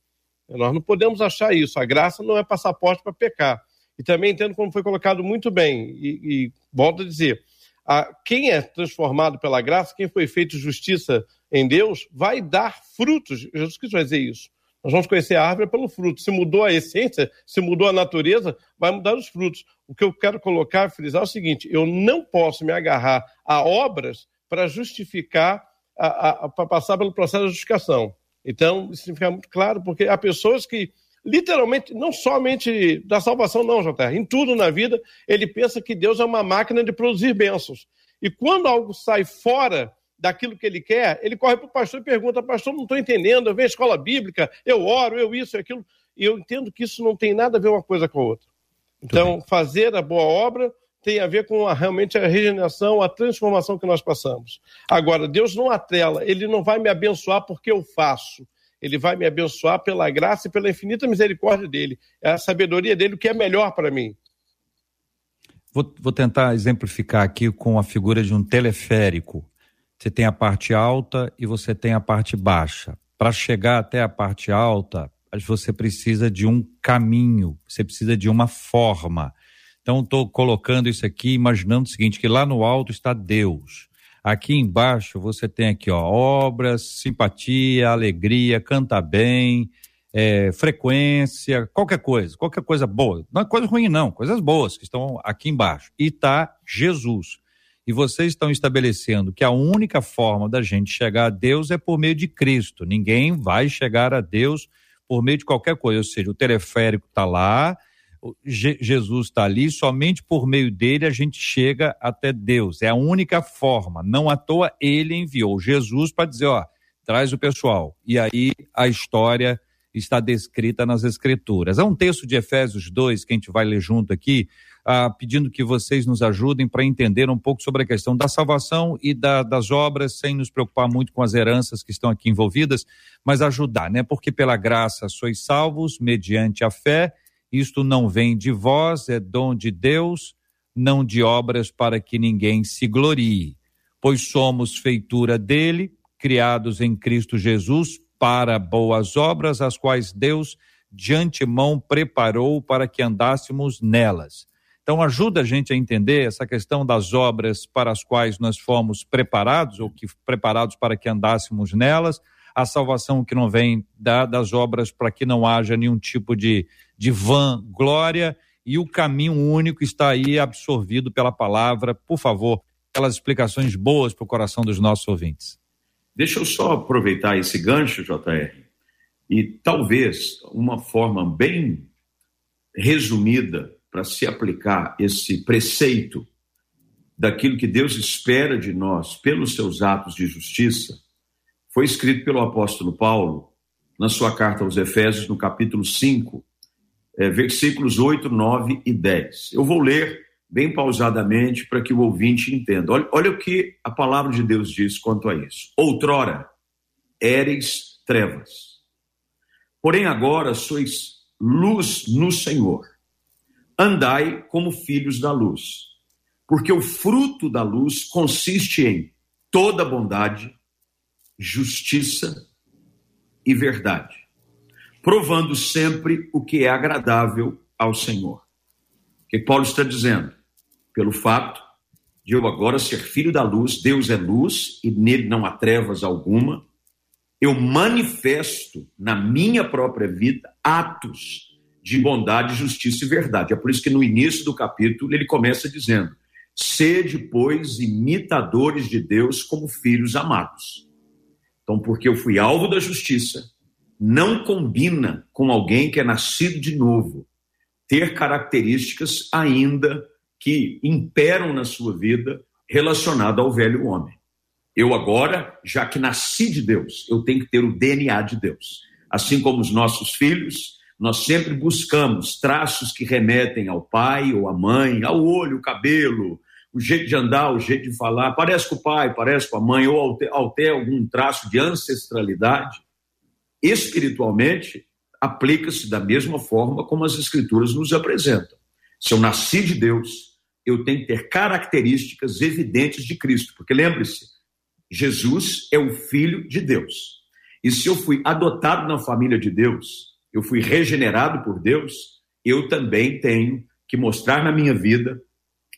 Nós não podemos achar isso. A graça não é passaporte para pecar. E também entendo como foi colocado muito bem. E, e volto a dizer: a, quem é transformado pela graça, quem foi feito justiça em Deus, vai dar frutos. Jesus Cristo vai dizer isso. Nós vamos conhecer a árvore pelo fruto. Se mudou a essência, se mudou a natureza, vai mudar os frutos. O que eu quero colocar, frisar é o seguinte: eu não posso me agarrar a obras para justificar para passar pelo processo de justificação. Então, isso fica muito claro, porque há pessoas que, literalmente, não somente da salvação, não, JR, em tudo na vida, ele pensa que Deus é uma máquina de produzir bênçãos. E quando algo sai fora daquilo que ele quer, ele corre para o pastor e pergunta: Pastor, não estou entendendo, eu venho à escola bíblica, eu oro, eu isso, aquilo. E eu entendo que isso não tem nada a ver uma coisa com a outra. Então, fazer a boa obra tem a ver com a, realmente a regeneração, a transformação que nós passamos. Agora, Deus não atrela, Ele não vai me abençoar porque eu faço. Ele vai me abençoar pela graça e pela infinita misericórdia dele. É a sabedoria dele o que é melhor para mim. Vou, vou, tentar exemplificar aqui com a figura de um teleférico. Você tem a parte alta e você tem a parte baixa. Para chegar até a parte alta, você precisa de um caminho, você precisa de uma forma. Então, estou colocando isso aqui, imaginando o seguinte: que lá no alto está Deus. Aqui embaixo você tem aqui, ó, obras, simpatia, alegria, canta bem, é, frequência, qualquer coisa, qualquer coisa boa. Não é coisa ruim, não, coisas boas que estão aqui embaixo. E está Jesus. E vocês estão estabelecendo que a única forma da gente chegar a Deus é por meio de Cristo. Ninguém vai chegar a Deus por meio de qualquer coisa. Ou seja, o teleférico está lá, Jesus está ali, somente por meio dele a gente chega até Deus. É a única forma. Não à toa ele enviou Jesus para dizer: ó, traz o pessoal. E aí a história está descrita nas Escrituras. É um texto de Efésios 2 que a gente vai ler junto aqui, ah, pedindo que vocês nos ajudem para entender um pouco sobre a questão da salvação e da, das obras, sem nos preocupar muito com as heranças que estão aqui envolvidas, mas ajudar, né? Porque pela graça sois salvos mediante a fé. Isto não vem de vós, é dom de Deus, não de obras para que ninguém se glorie. Pois somos feitura dele, criados em Cristo Jesus para boas obras, as quais Deus de antemão preparou para que andássemos nelas. Então, ajuda a gente a entender essa questão das obras para as quais nós fomos preparados, ou que preparados para que andássemos nelas, a salvação que não vem da, das obras para que não haja nenhum tipo de, de vã glória, e o caminho único está aí absorvido pela palavra. Por favor, aquelas explicações boas para o coração dos nossos ouvintes. Deixa eu só aproveitar esse gancho, JR, e talvez uma forma bem resumida para se aplicar esse preceito daquilo que Deus espera de nós pelos seus atos de justiça, foi escrito pelo apóstolo Paulo na sua carta aos Efésios, no capítulo 5, é, versículos 8, 9 e 10. Eu vou ler bem pausadamente para que o ouvinte entenda. Olha, olha o que a palavra de Deus diz quanto a isso. Outrora éreis trevas, porém agora sois luz no Senhor. Andai como filhos da luz, porque o fruto da luz consiste em toda bondade, justiça e verdade, provando sempre o que é agradável ao Senhor. O que Paulo está dizendo? pelo fato de eu agora ser filho da luz, Deus é luz e nele não há trevas alguma. Eu manifesto na minha própria vida atos de bondade, justiça e verdade. É por isso que no início do capítulo ele começa dizendo: Sede, pois, imitadores de Deus como filhos amados. Então, porque eu fui alvo da justiça, não combina com alguém que é nascido de novo ter características ainda que imperam na sua vida relacionado ao velho homem. Eu agora, já que nasci de Deus, eu tenho que ter o DNA de Deus. Assim como os nossos filhos, nós sempre buscamos traços que remetem ao pai ou à mãe, ao olho, o cabelo, o jeito de andar, o jeito de falar, parece com o pai, parece com a mãe, ou até algum traço de ancestralidade. Espiritualmente, aplica-se da mesma forma como as escrituras nos apresentam. Se eu nasci de Deus, eu tenho que ter características evidentes de Cristo, porque lembre-se, Jesus é o Filho de Deus. E se eu fui adotado na família de Deus, eu fui regenerado por Deus, eu também tenho que mostrar na minha vida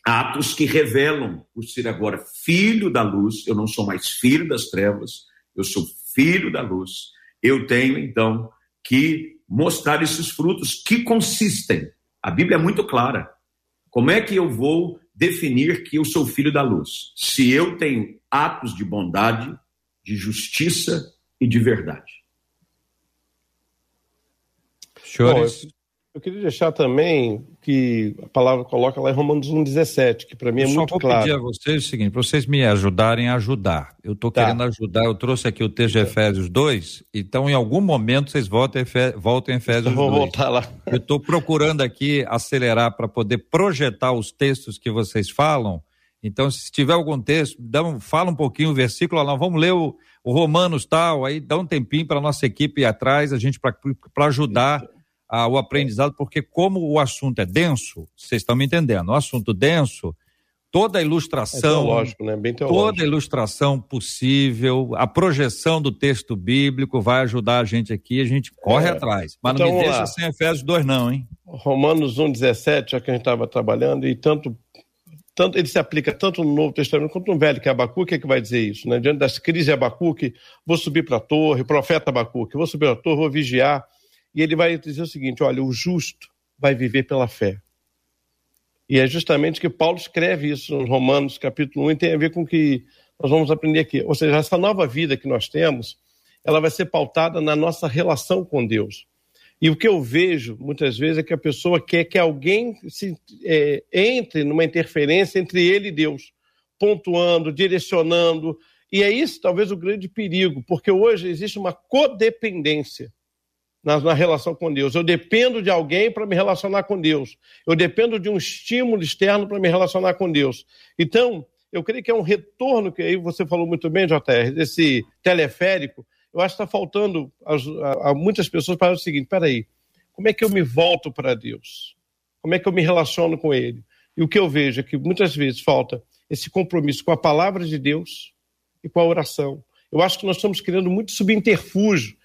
atos que revelam por ser agora filho da luz, eu não sou mais filho das trevas, eu sou filho da luz. Eu tenho então que mostrar esses frutos que consistem. A Bíblia é muito clara. Como é que eu vou definir que eu sou filho da luz? Se eu tenho atos de bondade, de justiça e de verdade. Senhores. Eu queria deixar também que a palavra coloca lá em Romanos 1,17, que para mim é muito claro. Eu vou pedir a vocês o seguinte, para vocês me ajudarem a ajudar. Eu estou tá. querendo ajudar, eu trouxe aqui o texto de Efésios 2, então em algum momento vocês voltem, voltem a Efésios eu vou 2. voltar lá. Eu estou procurando aqui acelerar para poder projetar os textos que vocês falam, então se tiver algum texto, dá um, fala um pouquinho o versículo, lá, vamos ler o, o Romanos tal, aí dá um tempinho para a nossa equipe ir atrás, a gente para ajudar ah, o aprendizado, porque como o assunto é denso, vocês estão me entendendo, o assunto denso, toda a ilustração, é teológico, né? Bem toda a ilustração possível, a projeção do texto bíblico vai ajudar a gente aqui, a gente corre é. atrás. Mas então, não me deixa lá. sem Efésios 2 não, hein? Romanos 1:17, já que a gente estava trabalhando e tanto tanto ele se aplica tanto no Novo Testamento quanto no Velho, que é Abacuque, é que vai dizer isso, né? Diante das crises de Abacuque, vou subir para a torre, profeta Abacuque, vou subir para a torre, vou vigiar, e ele vai dizer o seguinte, olha, o justo vai viver pela fé. E é justamente que Paulo escreve isso nos Romanos, capítulo 1, e tem a ver com o que nós vamos aprender aqui. Ou seja, essa nova vida que nós temos, ela vai ser pautada na nossa relação com Deus. E o que eu vejo muitas vezes é que a pessoa quer que alguém se, é, entre numa interferência entre ele e Deus, pontuando, direcionando. E é isso talvez o grande perigo, porque hoje existe uma codependência na, na relação com Deus. Eu dependo de alguém para me relacionar com Deus. Eu dependo de um estímulo externo para me relacionar com Deus. Então, eu creio que é um retorno, que aí você falou muito bem, JR, desse teleférico, eu acho que está faltando a, a, muitas pessoas para o seguinte: peraí, como é que eu me volto para Deus? Como é que eu me relaciono com Ele? E o que eu vejo é que muitas vezes falta esse compromisso com a palavra de Deus e com a oração. Eu acho que nós estamos criando muito subterfúgio,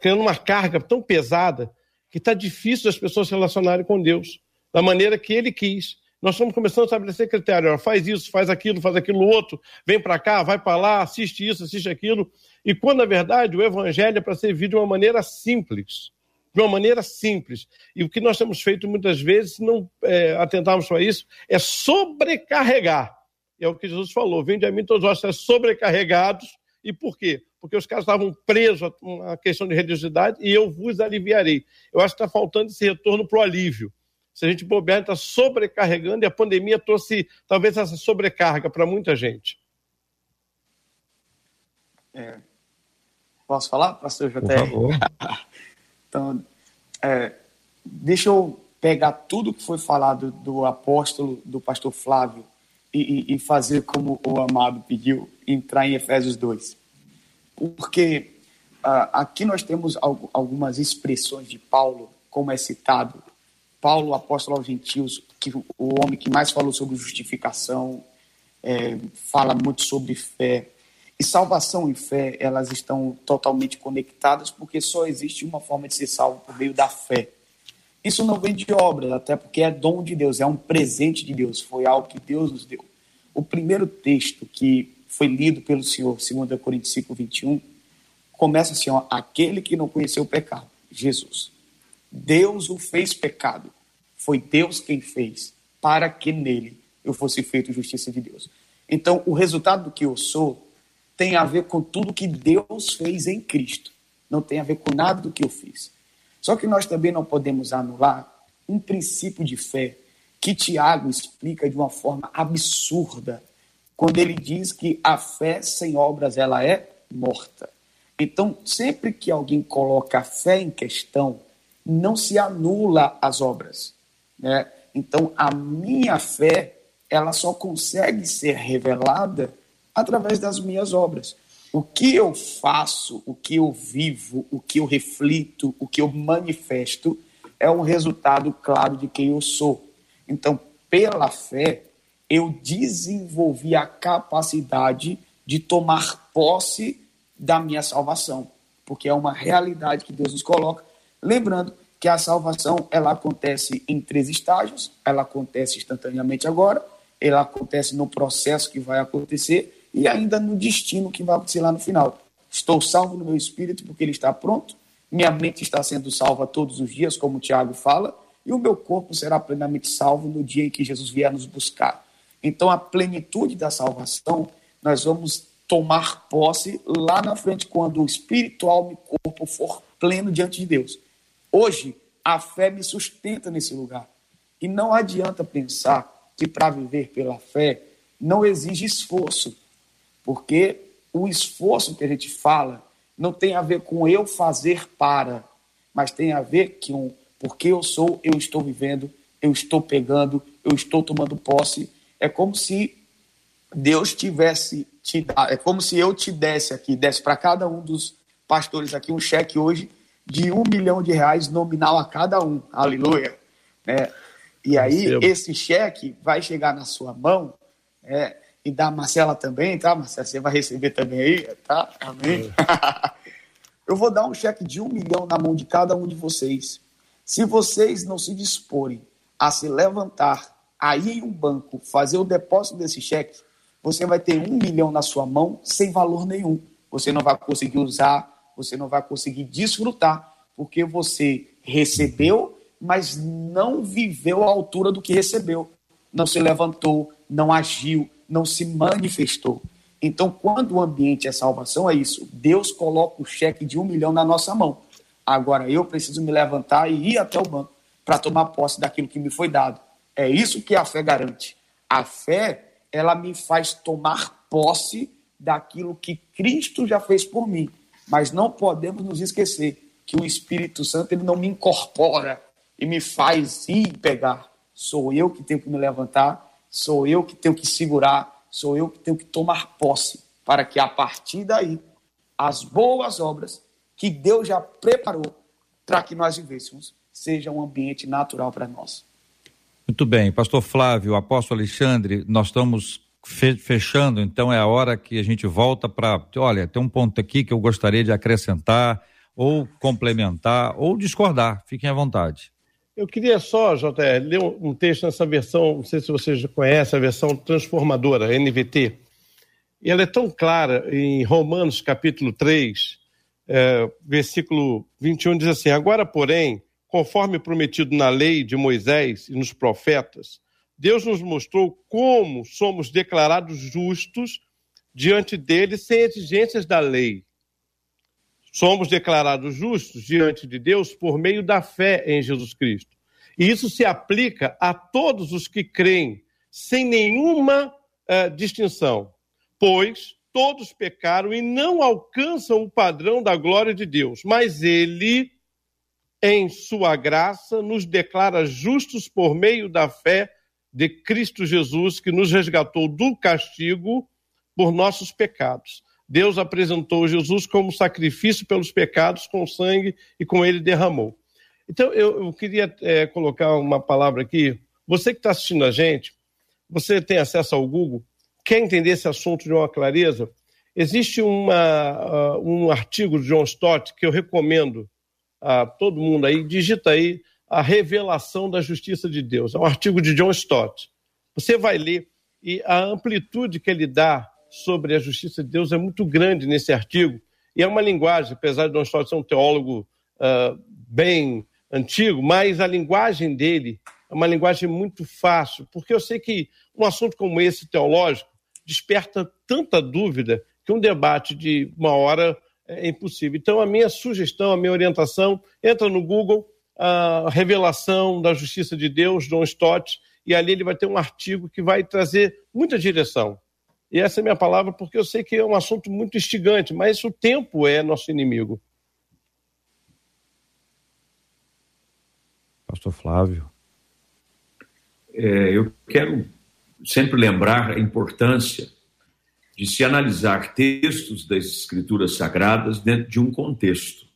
criando uma carga tão pesada que está difícil das pessoas se relacionarem com Deus da maneira que Ele quis. Nós estamos começando a estabelecer critério. faz isso, faz aquilo, faz aquilo outro, vem para cá, vai para lá, assiste isso, assiste aquilo. E quando, na verdade, o evangelho é para ser visto de uma maneira simples. De uma maneira simples. E o que nós temos feito muitas vezes, se não é, atentarmos para isso, é sobrecarregar. É o que Jesus falou: vinde a mim todos vós sobrecarregados. E por quê? Porque os caras estavam presos a uma questão de religiosidade e eu vos aliviarei. Eu acho que está faltando esse retorno para o alívio. Se a gente bobear, está sobrecarregando e a pandemia trouxe talvez essa sobrecarga para muita gente. É, Posso falar, pastor JR? Por favor. então, é, deixa eu pegar tudo que foi falado do apóstolo, do pastor Flávio, e, e, fazer como o amado pediu, entrar em Efésios 2. Porque uh, aqui nós temos algumas expressões de Paulo, como é citado. Paulo, apóstolo aos gentios, que o homem que mais falou sobre justificação, é, fala muito sobre fé, e salvação e fé, elas estão totalmente conectadas porque só existe uma forma de ser salvo por meio da fé. Isso não vem de obras, até porque é dom de Deus, é um presente de Deus, foi algo que Deus nos deu. O primeiro texto que foi lido pelo Senhor, 2 Coríntios 5, 21, começa assim: ó, aquele que não conheceu o pecado, Jesus. Deus o fez pecado. Foi Deus quem fez, para que nele eu fosse feito justiça de Deus. Então, o resultado do que eu sou tem a ver com tudo que Deus fez em Cristo. Não tem a ver com nada do que eu fiz. Só que nós também não podemos anular um princípio de fé que Tiago explica de uma forma absurda, quando ele diz que a fé sem obras ela é morta. Então, sempre que alguém coloca a fé em questão, não se anula as obras, né? Então, a minha fé, ela só consegue ser revelada através das minhas obras. O que eu faço, o que eu vivo, o que eu reflito, o que eu manifesto é um resultado claro de quem eu sou. Então, pela fé, eu desenvolvi a capacidade de tomar posse da minha salvação, porque é uma realidade que Deus nos coloca. Lembrando que a salvação ela acontece em três estágios, ela acontece instantaneamente agora, ela acontece no processo que vai acontecer e ainda no destino que vai acontecer lá no final. Estou salvo no meu espírito porque ele está pronto, minha mente está sendo salva todos os dias, como o Tiago fala, e o meu corpo será plenamente salvo no dia em que Jesus vier nos buscar. Então, a plenitude da salvação, nós vamos tomar posse lá na frente, quando o espírito, alma e corpo for pleno diante de Deus. Hoje, a fé me sustenta nesse lugar. E não adianta pensar que para viver pela fé não exige esforço. Porque o esforço que a gente fala não tem a ver com eu fazer para, mas tem a ver com porque eu sou, eu estou vivendo, eu estou pegando, eu estou tomando posse. É como se Deus tivesse te dado, é como se eu te desse aqui, desse para cada um dos pastores aqui um cheque hoje de um milhão de reais nominal a cada um. Aleluia. É, e aí, esse cheque vai chegar na sua mão É, e da Marcela também, tá, Marcela? Você vai receber também aí, tá? Amém? Eu vou dar um cheque de um milhão na mão de cada um de vocês. Se vocês não se disporem a se levantar, a ir em um banco, fazer o depósito desse cheque, você vai ter um milhão na sua mão sem valor nenhum. Você não vai conseguir usar, você não vai conseguir desfrutar, porque você recebeu, mas não viveu à altura do que recebeu. Não se levantou, não agiu, não se manifestou. Então, quando o ambiente é salvação, é isso. Deus coloca o cheque de um milhão na nossa mão. Agora eu preciso me levantar e ir até o banco para tomar posse daquilo que me foi dado. É isso que a fé garante. A fé, ela me faz tomar posse daquilo que Cristo já fez por mim. Mas não podemos nos esquecer que o Espírito Santo ele não me incorpora e me faz ir pegar. Sou eu que tenho que me levantar, sou eu que tenho que segurar, sou eu que tenho que tomar posse, para que a partir daí as boas obras que Deus já preparou para que nós vivêssemos seja um ambiente natural para nós. Muito bem, pastor Flávio, apóstolo Alexandre, nós estamos fechando, então é a hora que a gente volta para, olha, tem um ponto aqui que eu gostaria de acrescentar, ou complementar, ou discordar, fiquem à vontade. Eu queria só, JR, ler um texto nessa versão, não sei se vocês já conhecem, a versão transformadora, NVT. E ela é tão clara em Romanos capítulo 3, é, versículo 21, diz assim: Agora, porém, conforme prometido na lei de Moisés e nos profetas, Deus nos mostrou como somos declarados justos diante dele sem exigências da lei. Somos declarados justos diante de Deus por meio da fé em Jesus Cristo. E isso se aplica a todos os que creem, sem nenhuma uh, distinção, pois todos pecaram e não alcançam o padrão da glória de Deus. Mas Ele, em Sua graça, nos declara justos por meio da fé de Cristo Jesus, que nos resgatou do castigo por nossos pecados. Deus apresentou Jesus como sacrifício pelos pecados com sangue e com ele derramou. Então, eu, eu queria é, colocar uma palavra aqui. Você que está assistindo a gente, você tem acesso ao Google, quer entender esse assunto de uma clareza? Existe uma, uh, um artigo de John Stott que eu recomendo a todo mundo aí, digita aí a revelação da justiça de Deus. É um artigo de John Stott. Você vai ler e a amplitude que ele dá sobre a justiça de Deus é muito grande nesse artigo. E é uma linguagem, apesar de Don Stott ser um teólogo uh, bem antigo, mas a linguagem dele é uma linguagem muito fácil, porque eu sei que um assunto como esse teológico desperta tanta dúvida que um debate de uma hora é impossível. Então, a minha sugestão, a minha orientação, entra no Google, a revelação da justiça de Deus, John Stott, e ali ele vai ter um artigo que vai trazer muita direção. E essa é a minha palavra porque eu sei que é um assunto muito instigante, mas o tempo é nosso inimigo. Pastor Flávio. É, eu quero sempre lembrar a importância de se analisar textos das Escrituras Sagradas dentro de um contexto.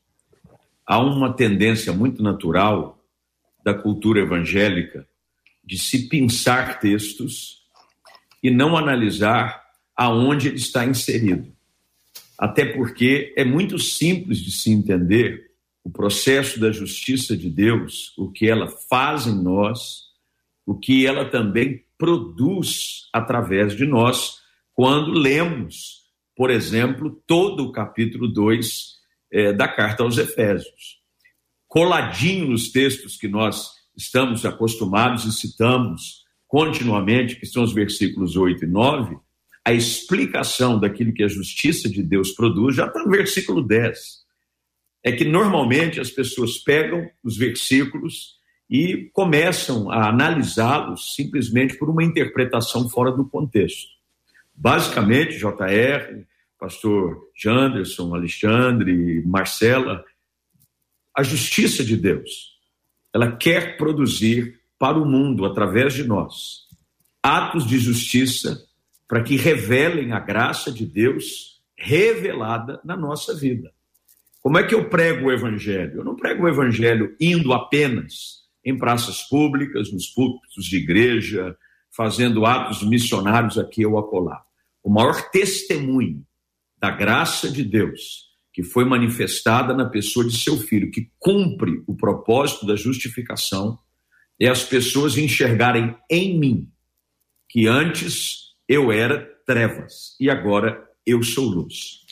Há uma tendência muito natural da cultura evangélica de se pensar textos e não analisar aonde ele está inserido. Até porque é muito simples de se entender o processo da justiça de Deus, o que ela faz em nós, o que ela também produz através de nós, quando lemos, por exemplo, todo o capítulo 2 é, da carta aos Efésios. Coladinho nos textos que nós estamos acostumados e citamos continuamente, que são os versículos 8 e 9, a explicação daquilo que a justiça de Deus produz já está no versículo 10. É que normalmente as pessoas pegam os versículos e começam a analisá-los simplesmente por uma interpretação fora do contexto. Basicamente, JR, pastor Janderson, Alexandre, Marcela, a justiça de Deus, ela quer produzir para o mundo, através de nós, atos de justiça para que revelem a graça de Deus revelada na nossa vida. Como é que eu prego o evangelho? Eu não prego o evangelho indo apenas em praças públicas, nos púlpitos de igreja, fazendo atos missionários aqui ou acolá. O maior testemunho da graça de Deus que foi manifestada na pessoa de seu filho, que cumpre o propósito da justificação, é as pessoas enxergarem em mim que antes eu era trevas e agora eu sou luz.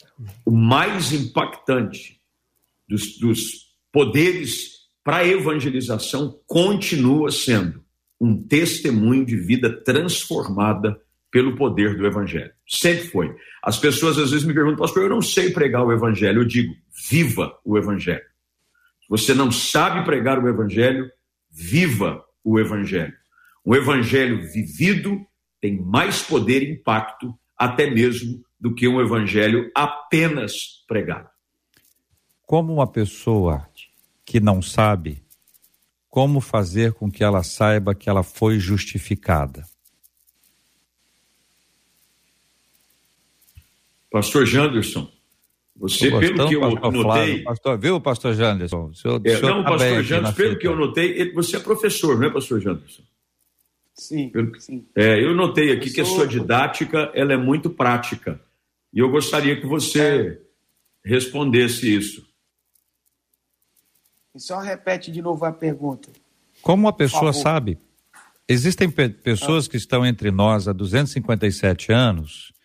O mais impactante dos, dos poderes para a evangelização continua sendo um testemunho de vida transformada pelo poder do Evangelho. Sempre foi. As pessoas às vezes me perguntam, pastor, eu não sei pregar o Evangelho. Eu digo, viva o Evangelho. Se você não sabe pregar o Evangelho, viva o Evangelho. O Evangelho vivido tem mais poder e impacto, até mesmo, do que um Evangelho apenas pregado. Como uma pessoa que não sabe, como fazer com que ela saiba que ela foi justificada? Pastor Janderson, você, pelo que eu pastor notei. Flávio, pastor, viu, pastor Janderson? Senhor, é, não, tá pastor Janderson, pelo que eu notei, você é professor, não é, pastor Janderson? Sim, pelo, sim. É, eu notei aqui que a sua didática ela é muito prática. E eu gostaria que você é. respondesse isso. E só repete de novo a pergunta. Como a pessoa sabe? Existem pe pessoas ah. que estão entre nós há 257 anos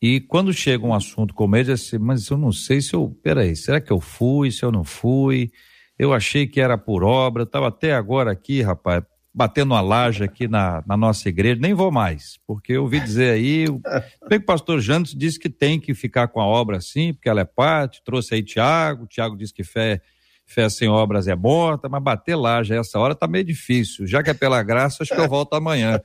e quando chega um assunto como esse, assim, mas eu não sei se eu. Peraí, será que eu fui? Se eu não fui? Eu achei que era por obra, estava até agora aqui, rapaz, batendo uma laje aqui na, na nossa igreja, nem vou mais, porque eu ouvi dizer aí, bem que o pastor Jantos disse que tem que ficar com a obra assim, porque ela é parte, trouxe aí Tiago, Tiago disse que fé fé sem obras é morta, mas bater lá já essa hora tá meio difícil. Já que é pela graça, acho que eu volto amanhã.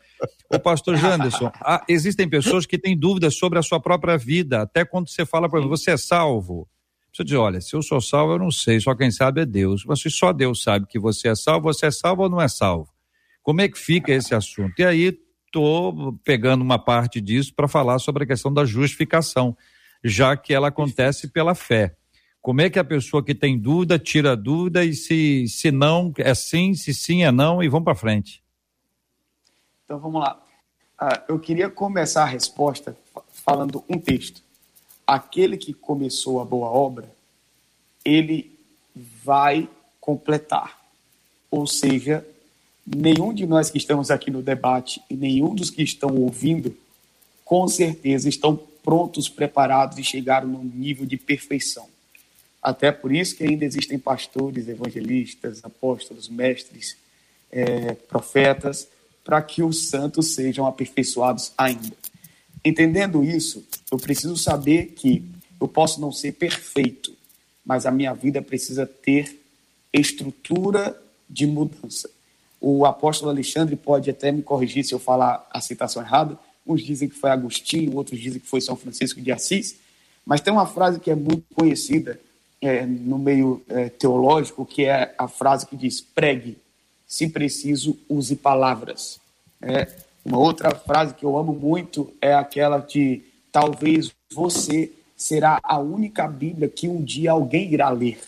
Ô pastor Janderson, há, existem pessoas que têm dúvidas sobre a sua própria vida, até quando você fala para você é salvo? Você diz, olha, se eu sou salvo, eu não sei, só quem sabe é Deus. Mas se só Deus sabe que você é salvo, você é salvo ou não é salvo? Como é que fica esse assunto? E aí, estou pegando uma parte disso para falar sobre a questão da justificação, já que ela acontece pela fé. Como é que a pessoa que tem dúvida tira dúvida e se, se não é sim, se sim é não e vamos para frente? Então vamos lá. Uh, eu queria começar a resposta falando um texto. Aquele que começou a boa obra, ele vai completar. Ou seja, nenhum de nós que estamos aqui no debate e nenhum dos que estão ouvindo, com certeza estão prontos, preparados e chegaram num nível de perfeição. Até por isso que ainda existem pastores, evangelistas, apóstolos, mestres, é, profetas, para que os santos sejam aperfeiçoados ainda. Entendendo isso, eu preciso saber que eu posso não ser perfeito, mas a minha vida precisa ter estrutura de mudança. O apóstolo Alexandre pode até me corrigir se eu falar a citação errada. Uns dizem que foi Agostinho, outros dizem que foi São Francisco de Assis. Mas tem uma frase que é muito conhecida é, no meio é, teológico, que é a frase que diz: pregue, se preciso, use palavras. É, uma outra frase que eu amo muito é aquela de: talvez você será a única Bíblia que um dia alguém irá ler.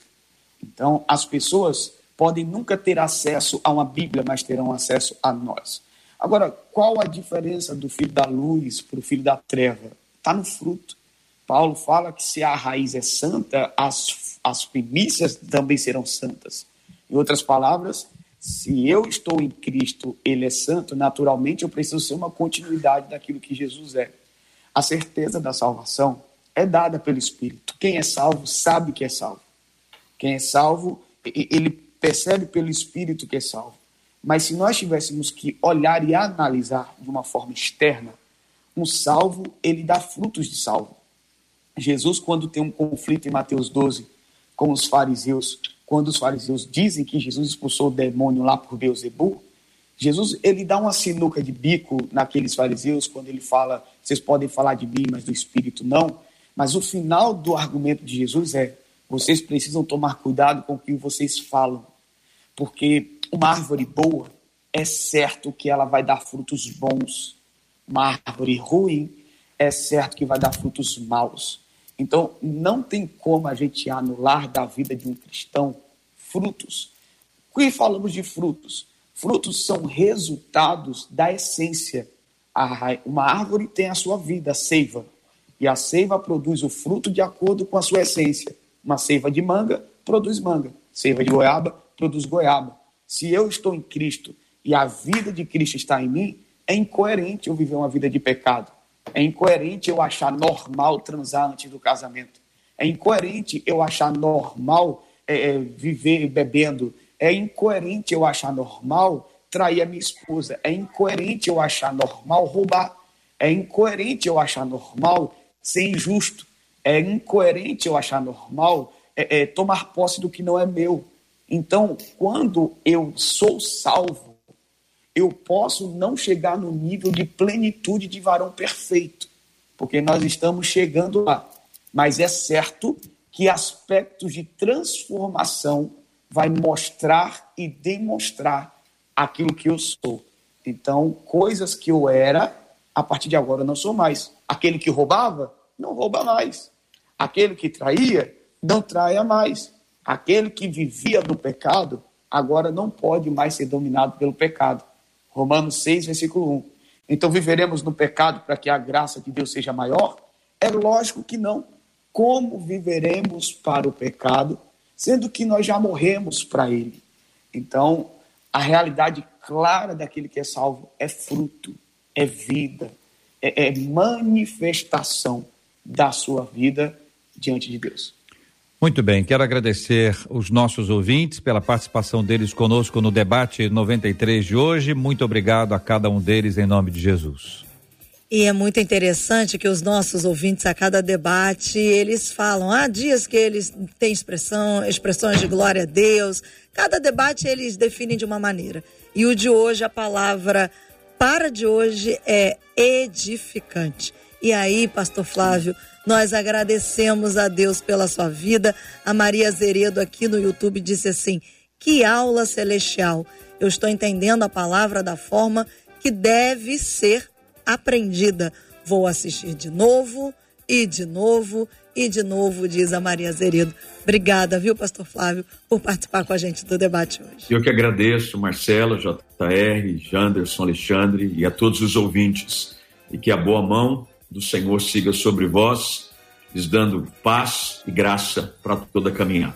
Então, as pessoas podem nunca ter acesso a uma Bíblia, mas terão acesso a nós. Agora, qual a diferença do filho da luz para o filho da treva? Está no fruto. Paulo fala que se a raiz é santa, as, as primícias também serão santas. Em outras palavras, se eu estou em Cristo, ele é santo, naturalmente eu preciso ser uma continuidade daquilo que Jesus é. A certeza da salvação é dada pelo Espírito. Quem é salvo sabe que é salvo. Quem é salvo, ele percebe pelo Espírito que é salvo. Mas se nós tivéssemos que olhar e analisar de uma forma externa, um salvo, ele dá frutos de salvo. Jesus, quando tem um conflito em Mateus 12 com os fariseus, quando os fariseus dizem que Jesus expulsou o demônio lá por Beuzebu, Jesus ele dá uma sinuca de bico naqueles fariseus quando ele fala, vocês podem falar de mim, mas do Espírito não. Mas o final do argumento de Jesus é, vocês precisam tomar cuidado com o que vocês falam, porque uma árvore boa é certo que ela vai dar frutos bons. Uma árvore ruim é certo que vai dar frutos maus. Então, não tem como a gente anular da vida de um cristão frutos. Quando falamos de frutos, frutos são resultados da essência uma árvore tem a sua vida, a seiva, e a seiva produz o fruto de acordo com a sua essência. Uma seiva de manga produz manga, seiva de goiaba produz goiaba. Se eu estou em Cristo e a vida de Cristo está em mim, é incoerente eu viver uma vida de pecado. É incoerente eu achar normal transar antes do casamento. É incoerente eu achar normal é, é, viver bebendo. É incoerente eu achar normal trair a minha esposa. É incoerente eu achar normal roubar. É incoerente eu achar normal ser injusto. É incoerente eu achar normal é, é, tomar posse do que não é meu. Então, quando eu sou salvo, eu posso não chegar no nível de plenitude de varão perfeito, porque nós estamos chegando lá. Mas é certo que aspectos de transformação vai mostrar e demonstrar aquilo que eu sou. Então, coisas que eu era, a partir de agora não sou mais. Aquele que roubava, não rouba mais. Aquele que traía, não traia mais. Aquele que vivia no pecado, agora não pode mais ser dominado pelo pecado. Romanos 6, versículo 1. Então viveremos no pecado para que a graça de Deus seja maior? É lógico que não. Como viveremos para o pecado, sendo que nós já morremos para ele? Então, a realidade clara daquele que é salvo é fruto, é vida, é, é manifestação da sua vida diante de Deus. Muito bem, quero agradecer os nossos ouvintes pela participação deles conosco no debate 93 de hoje. Muito obrigado a cada um deles em nome de Jesus. E é muito interessante que os nossos ouvintes a cada debate, eles falam, há dias que eles têm expressão, expressões de glória a Deus. Cada debate eles definem de uma maneira. E o de hoje, a palavra para de hoje é edificante. E aí, pastor Flávio, nós agradecemos a Deus pela sua vida. A Maria Zeredo aqui no YouTube disse assim: "Que aula celestial. Eu estou entendendo a palavra da forma que deve ser aprendida. Vou assistir de novo e de novo e de novo, diz a Maria Zeredo. Obrigada, viu, Pastor Flávio, por participar com a gente do debate hoje. Eu que agradeço, Marcelo, JR, Janderson, Alexandre e a todos os ouvintes. E que a boa mão do Senhor siga sobre vós, lhes dando paz e graça para toda a caminhada.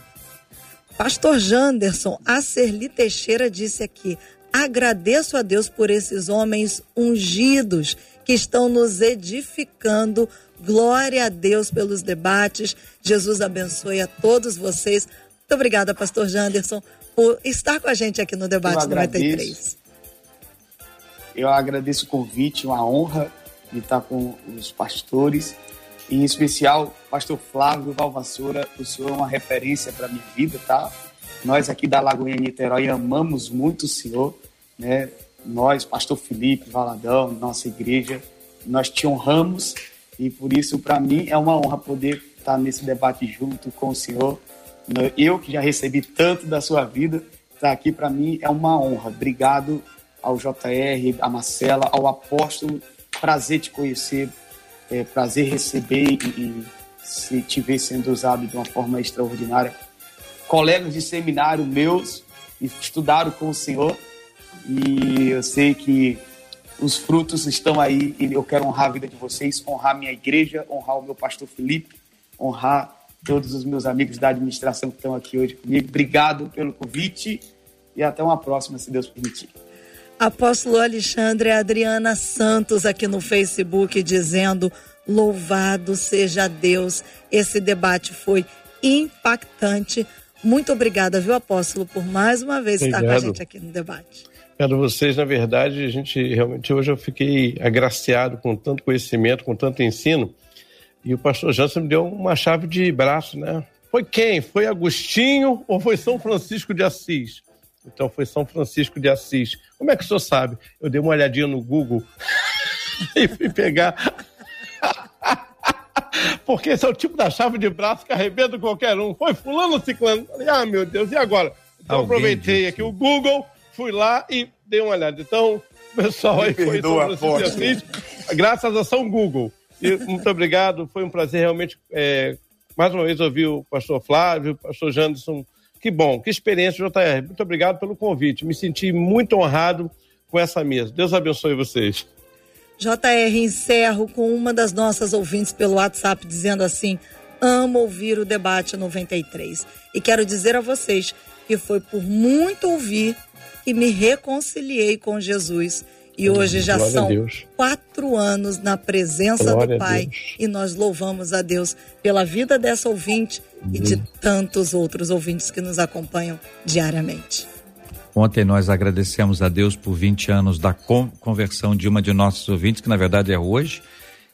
Pastor Janderson, a Serli Teixeira disse aqui: Agradeço a Deus por esses homens ungidos que estão nos edificando. Glória a Deus pelos debates. Jesus abençoe a todos vocês. Muito obrigada, Pastor Janderson, por estar com a gente aqui no Debate eu 93. Eu agradeço o convite, uma honra de estar com os pastores, em especial, Pastor Flávio Valvassoura. O senhor é uma referência para minha vida, tá? Nós aqui da Lagoinha Niterói amamos muito o Senhor, né? Nós, Pastor Felipe, Valadão, nossa igreja, nós te honramos e por isso, para mim, é uma honra poder estar nesse debate junto com o Senhor. Eu que já recebi tanto da sua vida, estar aqui para mim é uma honra. Obrigado ao JR, a Marcela, ao apóstolo. Prazer te conhecer, é, prazer receber e, e te ver sendo usado de uma forma extraordinária colegas de seminário meus estudaram com o Senhor e eu sei que os frutos estão aí e eu quero honrar a vida de vocês, honrar minha igreja, honrar o meu pastor Felipe, honrar todos os meus amigos da administração que estão aqui hoje comigo. Obrigado pelo convite e até uma próxima, se Deus permitir. Apóstolo Alexandre Adriana Santos aqui no Facebook dizendo: Louvado seja Deus. Esse debate foi impactante. Muito obrigada, viu, apóstolo, por mais uma vez Obrigado. estar com a gente aqui no debate. Obrigado a vocês. Na verdade, a gente realmente hoje eu fiquei agraciado com tanto conhecimento, com tanto ensino. E o pastor Jansen me deu uma chave de braço, né? Foi quem? Foi Agostinho ou foi São Francisco de Assis? Então foi São Francisco de Assis. Como é que o senhor sabe? Eu dei uma olhadinha no Google e fui pegar porque esse é o tipo da chave de braço que arrebenta qualquer um. Foi fulano ciclano. Falei, ah, meu Deus, e agora? Então Alguém aproveitei disse. aqui o Google, fui lá e dei uma olhada. Então, pessoal aí foi assim, graças a São Google. E muito obrigado, foi um prazer realmente, é, mais uma vez, ouvir o pastor Flávio, o pastor Janderson. Que bom, que experiência, JR. Muito obrigado pelo convite. Me senti muito honrado com essa mesa. Deus abençoe vocês. JR, encerro com uma das nossas ouvintes pelo WhatsApp dizendo assim: amo ouvir o debate 93. E quero dizer a vocês que foi por muito ouvir que me reconciliei com Jesus. E hoje já Glória são quatro anos na presença Glória do Pai. E nós louvamos a Deus pela vida dessa ouvinte e de tantos outros ouvintes que nos acompanham diariamente. Ontem nós agradecemos a Deus por 20 anos da conversão de uma de nossos ouvintes, que na verdade é hoje.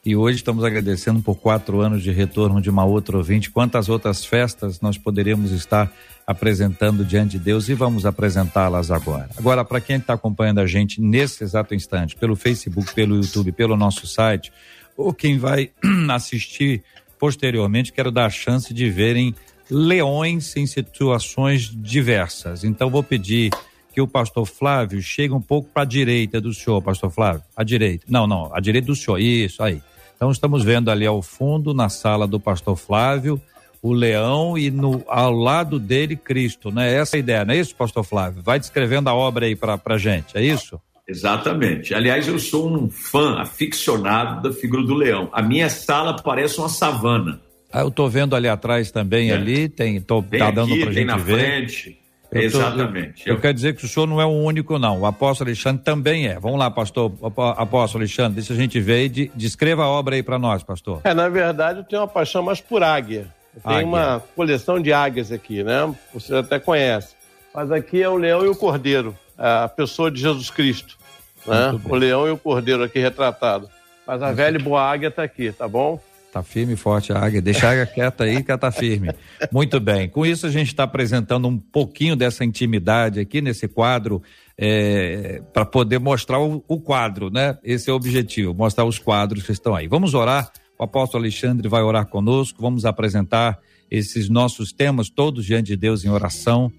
E hoje estamos agradecendo por quatro anos de retorno de uma outra ouvinte. Quantas outras festas nós poderíamos estar apresentando diante de Deus e vamos apresentá-las agora. Agora, para quem está acompanhando a gente nesse exato instante, pelo Facebook, pelo YouTube, pelo nosso site, ou quem vai assistir posteriormente, quero dar a chance de verem leões em situações diversas. Então, vou pedir que o pastor Flávio chegue um pouco para a direita do senhor, pastor Flávio. À direita. Não, não, à direita do senhor. Isso aí. Então, estamos vendo ali ao fundo, na sala do pastor Flávio, o leão e no, ao lado dele Cristo, né? Essa é a ideia, não é isso, pastor Flávio? Vai descrevendo a obra aí para a gente, é isso? Exatamente. Aliás, eu sou um fã aficionado da figura do leão. A minha sala parece uma savana. Ah, eu tô vendo ali atrás também, é. ali, tem, tô, tem tá dando pra gente na ver. frente. Eu Exatamente. Tô, eu, eu, quero dizer que o senhor não é o único, não. O apóstolo Alexandre também é. Vamos lá, pastor, apóstolo Alexandre, deixa a gente ver e de, descreva a obra aí para nós, pastor. É, na verdade, eu tenho uma paixão mais por águia. Tem uma coleção de águias aqui, né? Você até conhece. Mas aqui é o leão e o cordeiro, a pessoa de Jesus Cristo. Né? O leão e o cordeiro aqui retratado. Mas a velha e boa águia está aqui, tá bom? Tá firme e forte a águia. Deixa a águia quieta aí que ela tá firme. Muito bem. Com isso a gente está apresentando um pouquinho dessa intimidade aqui nesse quadro é, para poder mostrar o, o, quadro, né? Esse é o objetivo, mostrar os quadros que estão aí. Vamos orar. O apóstolo Alexandre vai orar conosco. Vamos apresentar esses nossos temas todos diante de Deus em oração.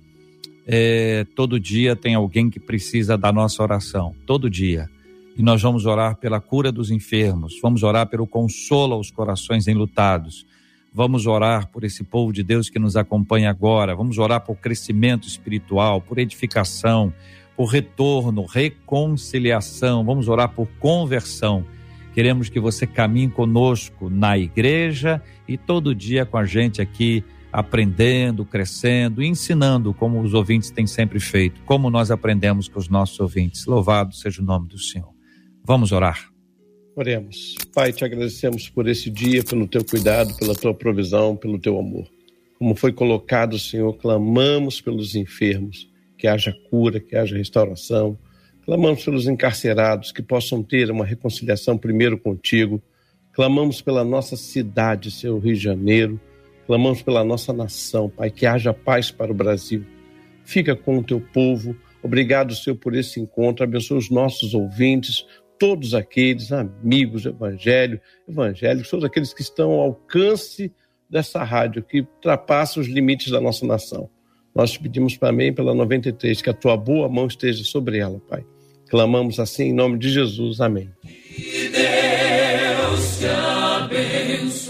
É, todo dia tem alguém que precisa da nossa oração. Todo dia. E nós vamos orar pela cura dos enfermos, vamos orar pelo consolo aos corações enlutados, vamos orar por esse povo de Deus que nos acompanha agora, vamos orar por crescimento espiritual, por edificação, por retorno, reconciliação, vamos orar por conversão. Queremos que você caminhe conosco na igreja e todo dia com a gente aqui, aprendendo, crescendo, ensinando como os ouvintes têm sempre feito, como nós aprendemos com os nossos ouvintes. Louvado seja o nome do Senhor. Vamos orar. Oremos. Pai, te agradecemos por esse dia, pelo teu cuidado, pela tua provisão, pelo teu amor. Como foi colocado, Senhor, clamamos pelos enfermos, que haja cura, que haja restauração. Clamamos pelos encarcerados, que possam ter uma reconciliação primeiro contigo. Clamamos pela nossa cidade, Senhor Rio de Janeiro. Clamamos pela nossa nação, Pai, que haja paz para o Brasil. Fica com o teu povo. Obrigado, Senhor, por esse encontro. Abençoa os nossos ouvintes, todos aqueles amigos Evangelho, evangélicos, todos aqueles que estão ao alcance dessa rádio, que ultrapassa os limites da nossa nação. Nós te pedimos também pela 93, que a tua boa mão esteja sobre ela, Pai. Clamamos assim em nome de Jesus. Amém. Que Deus te abençoe.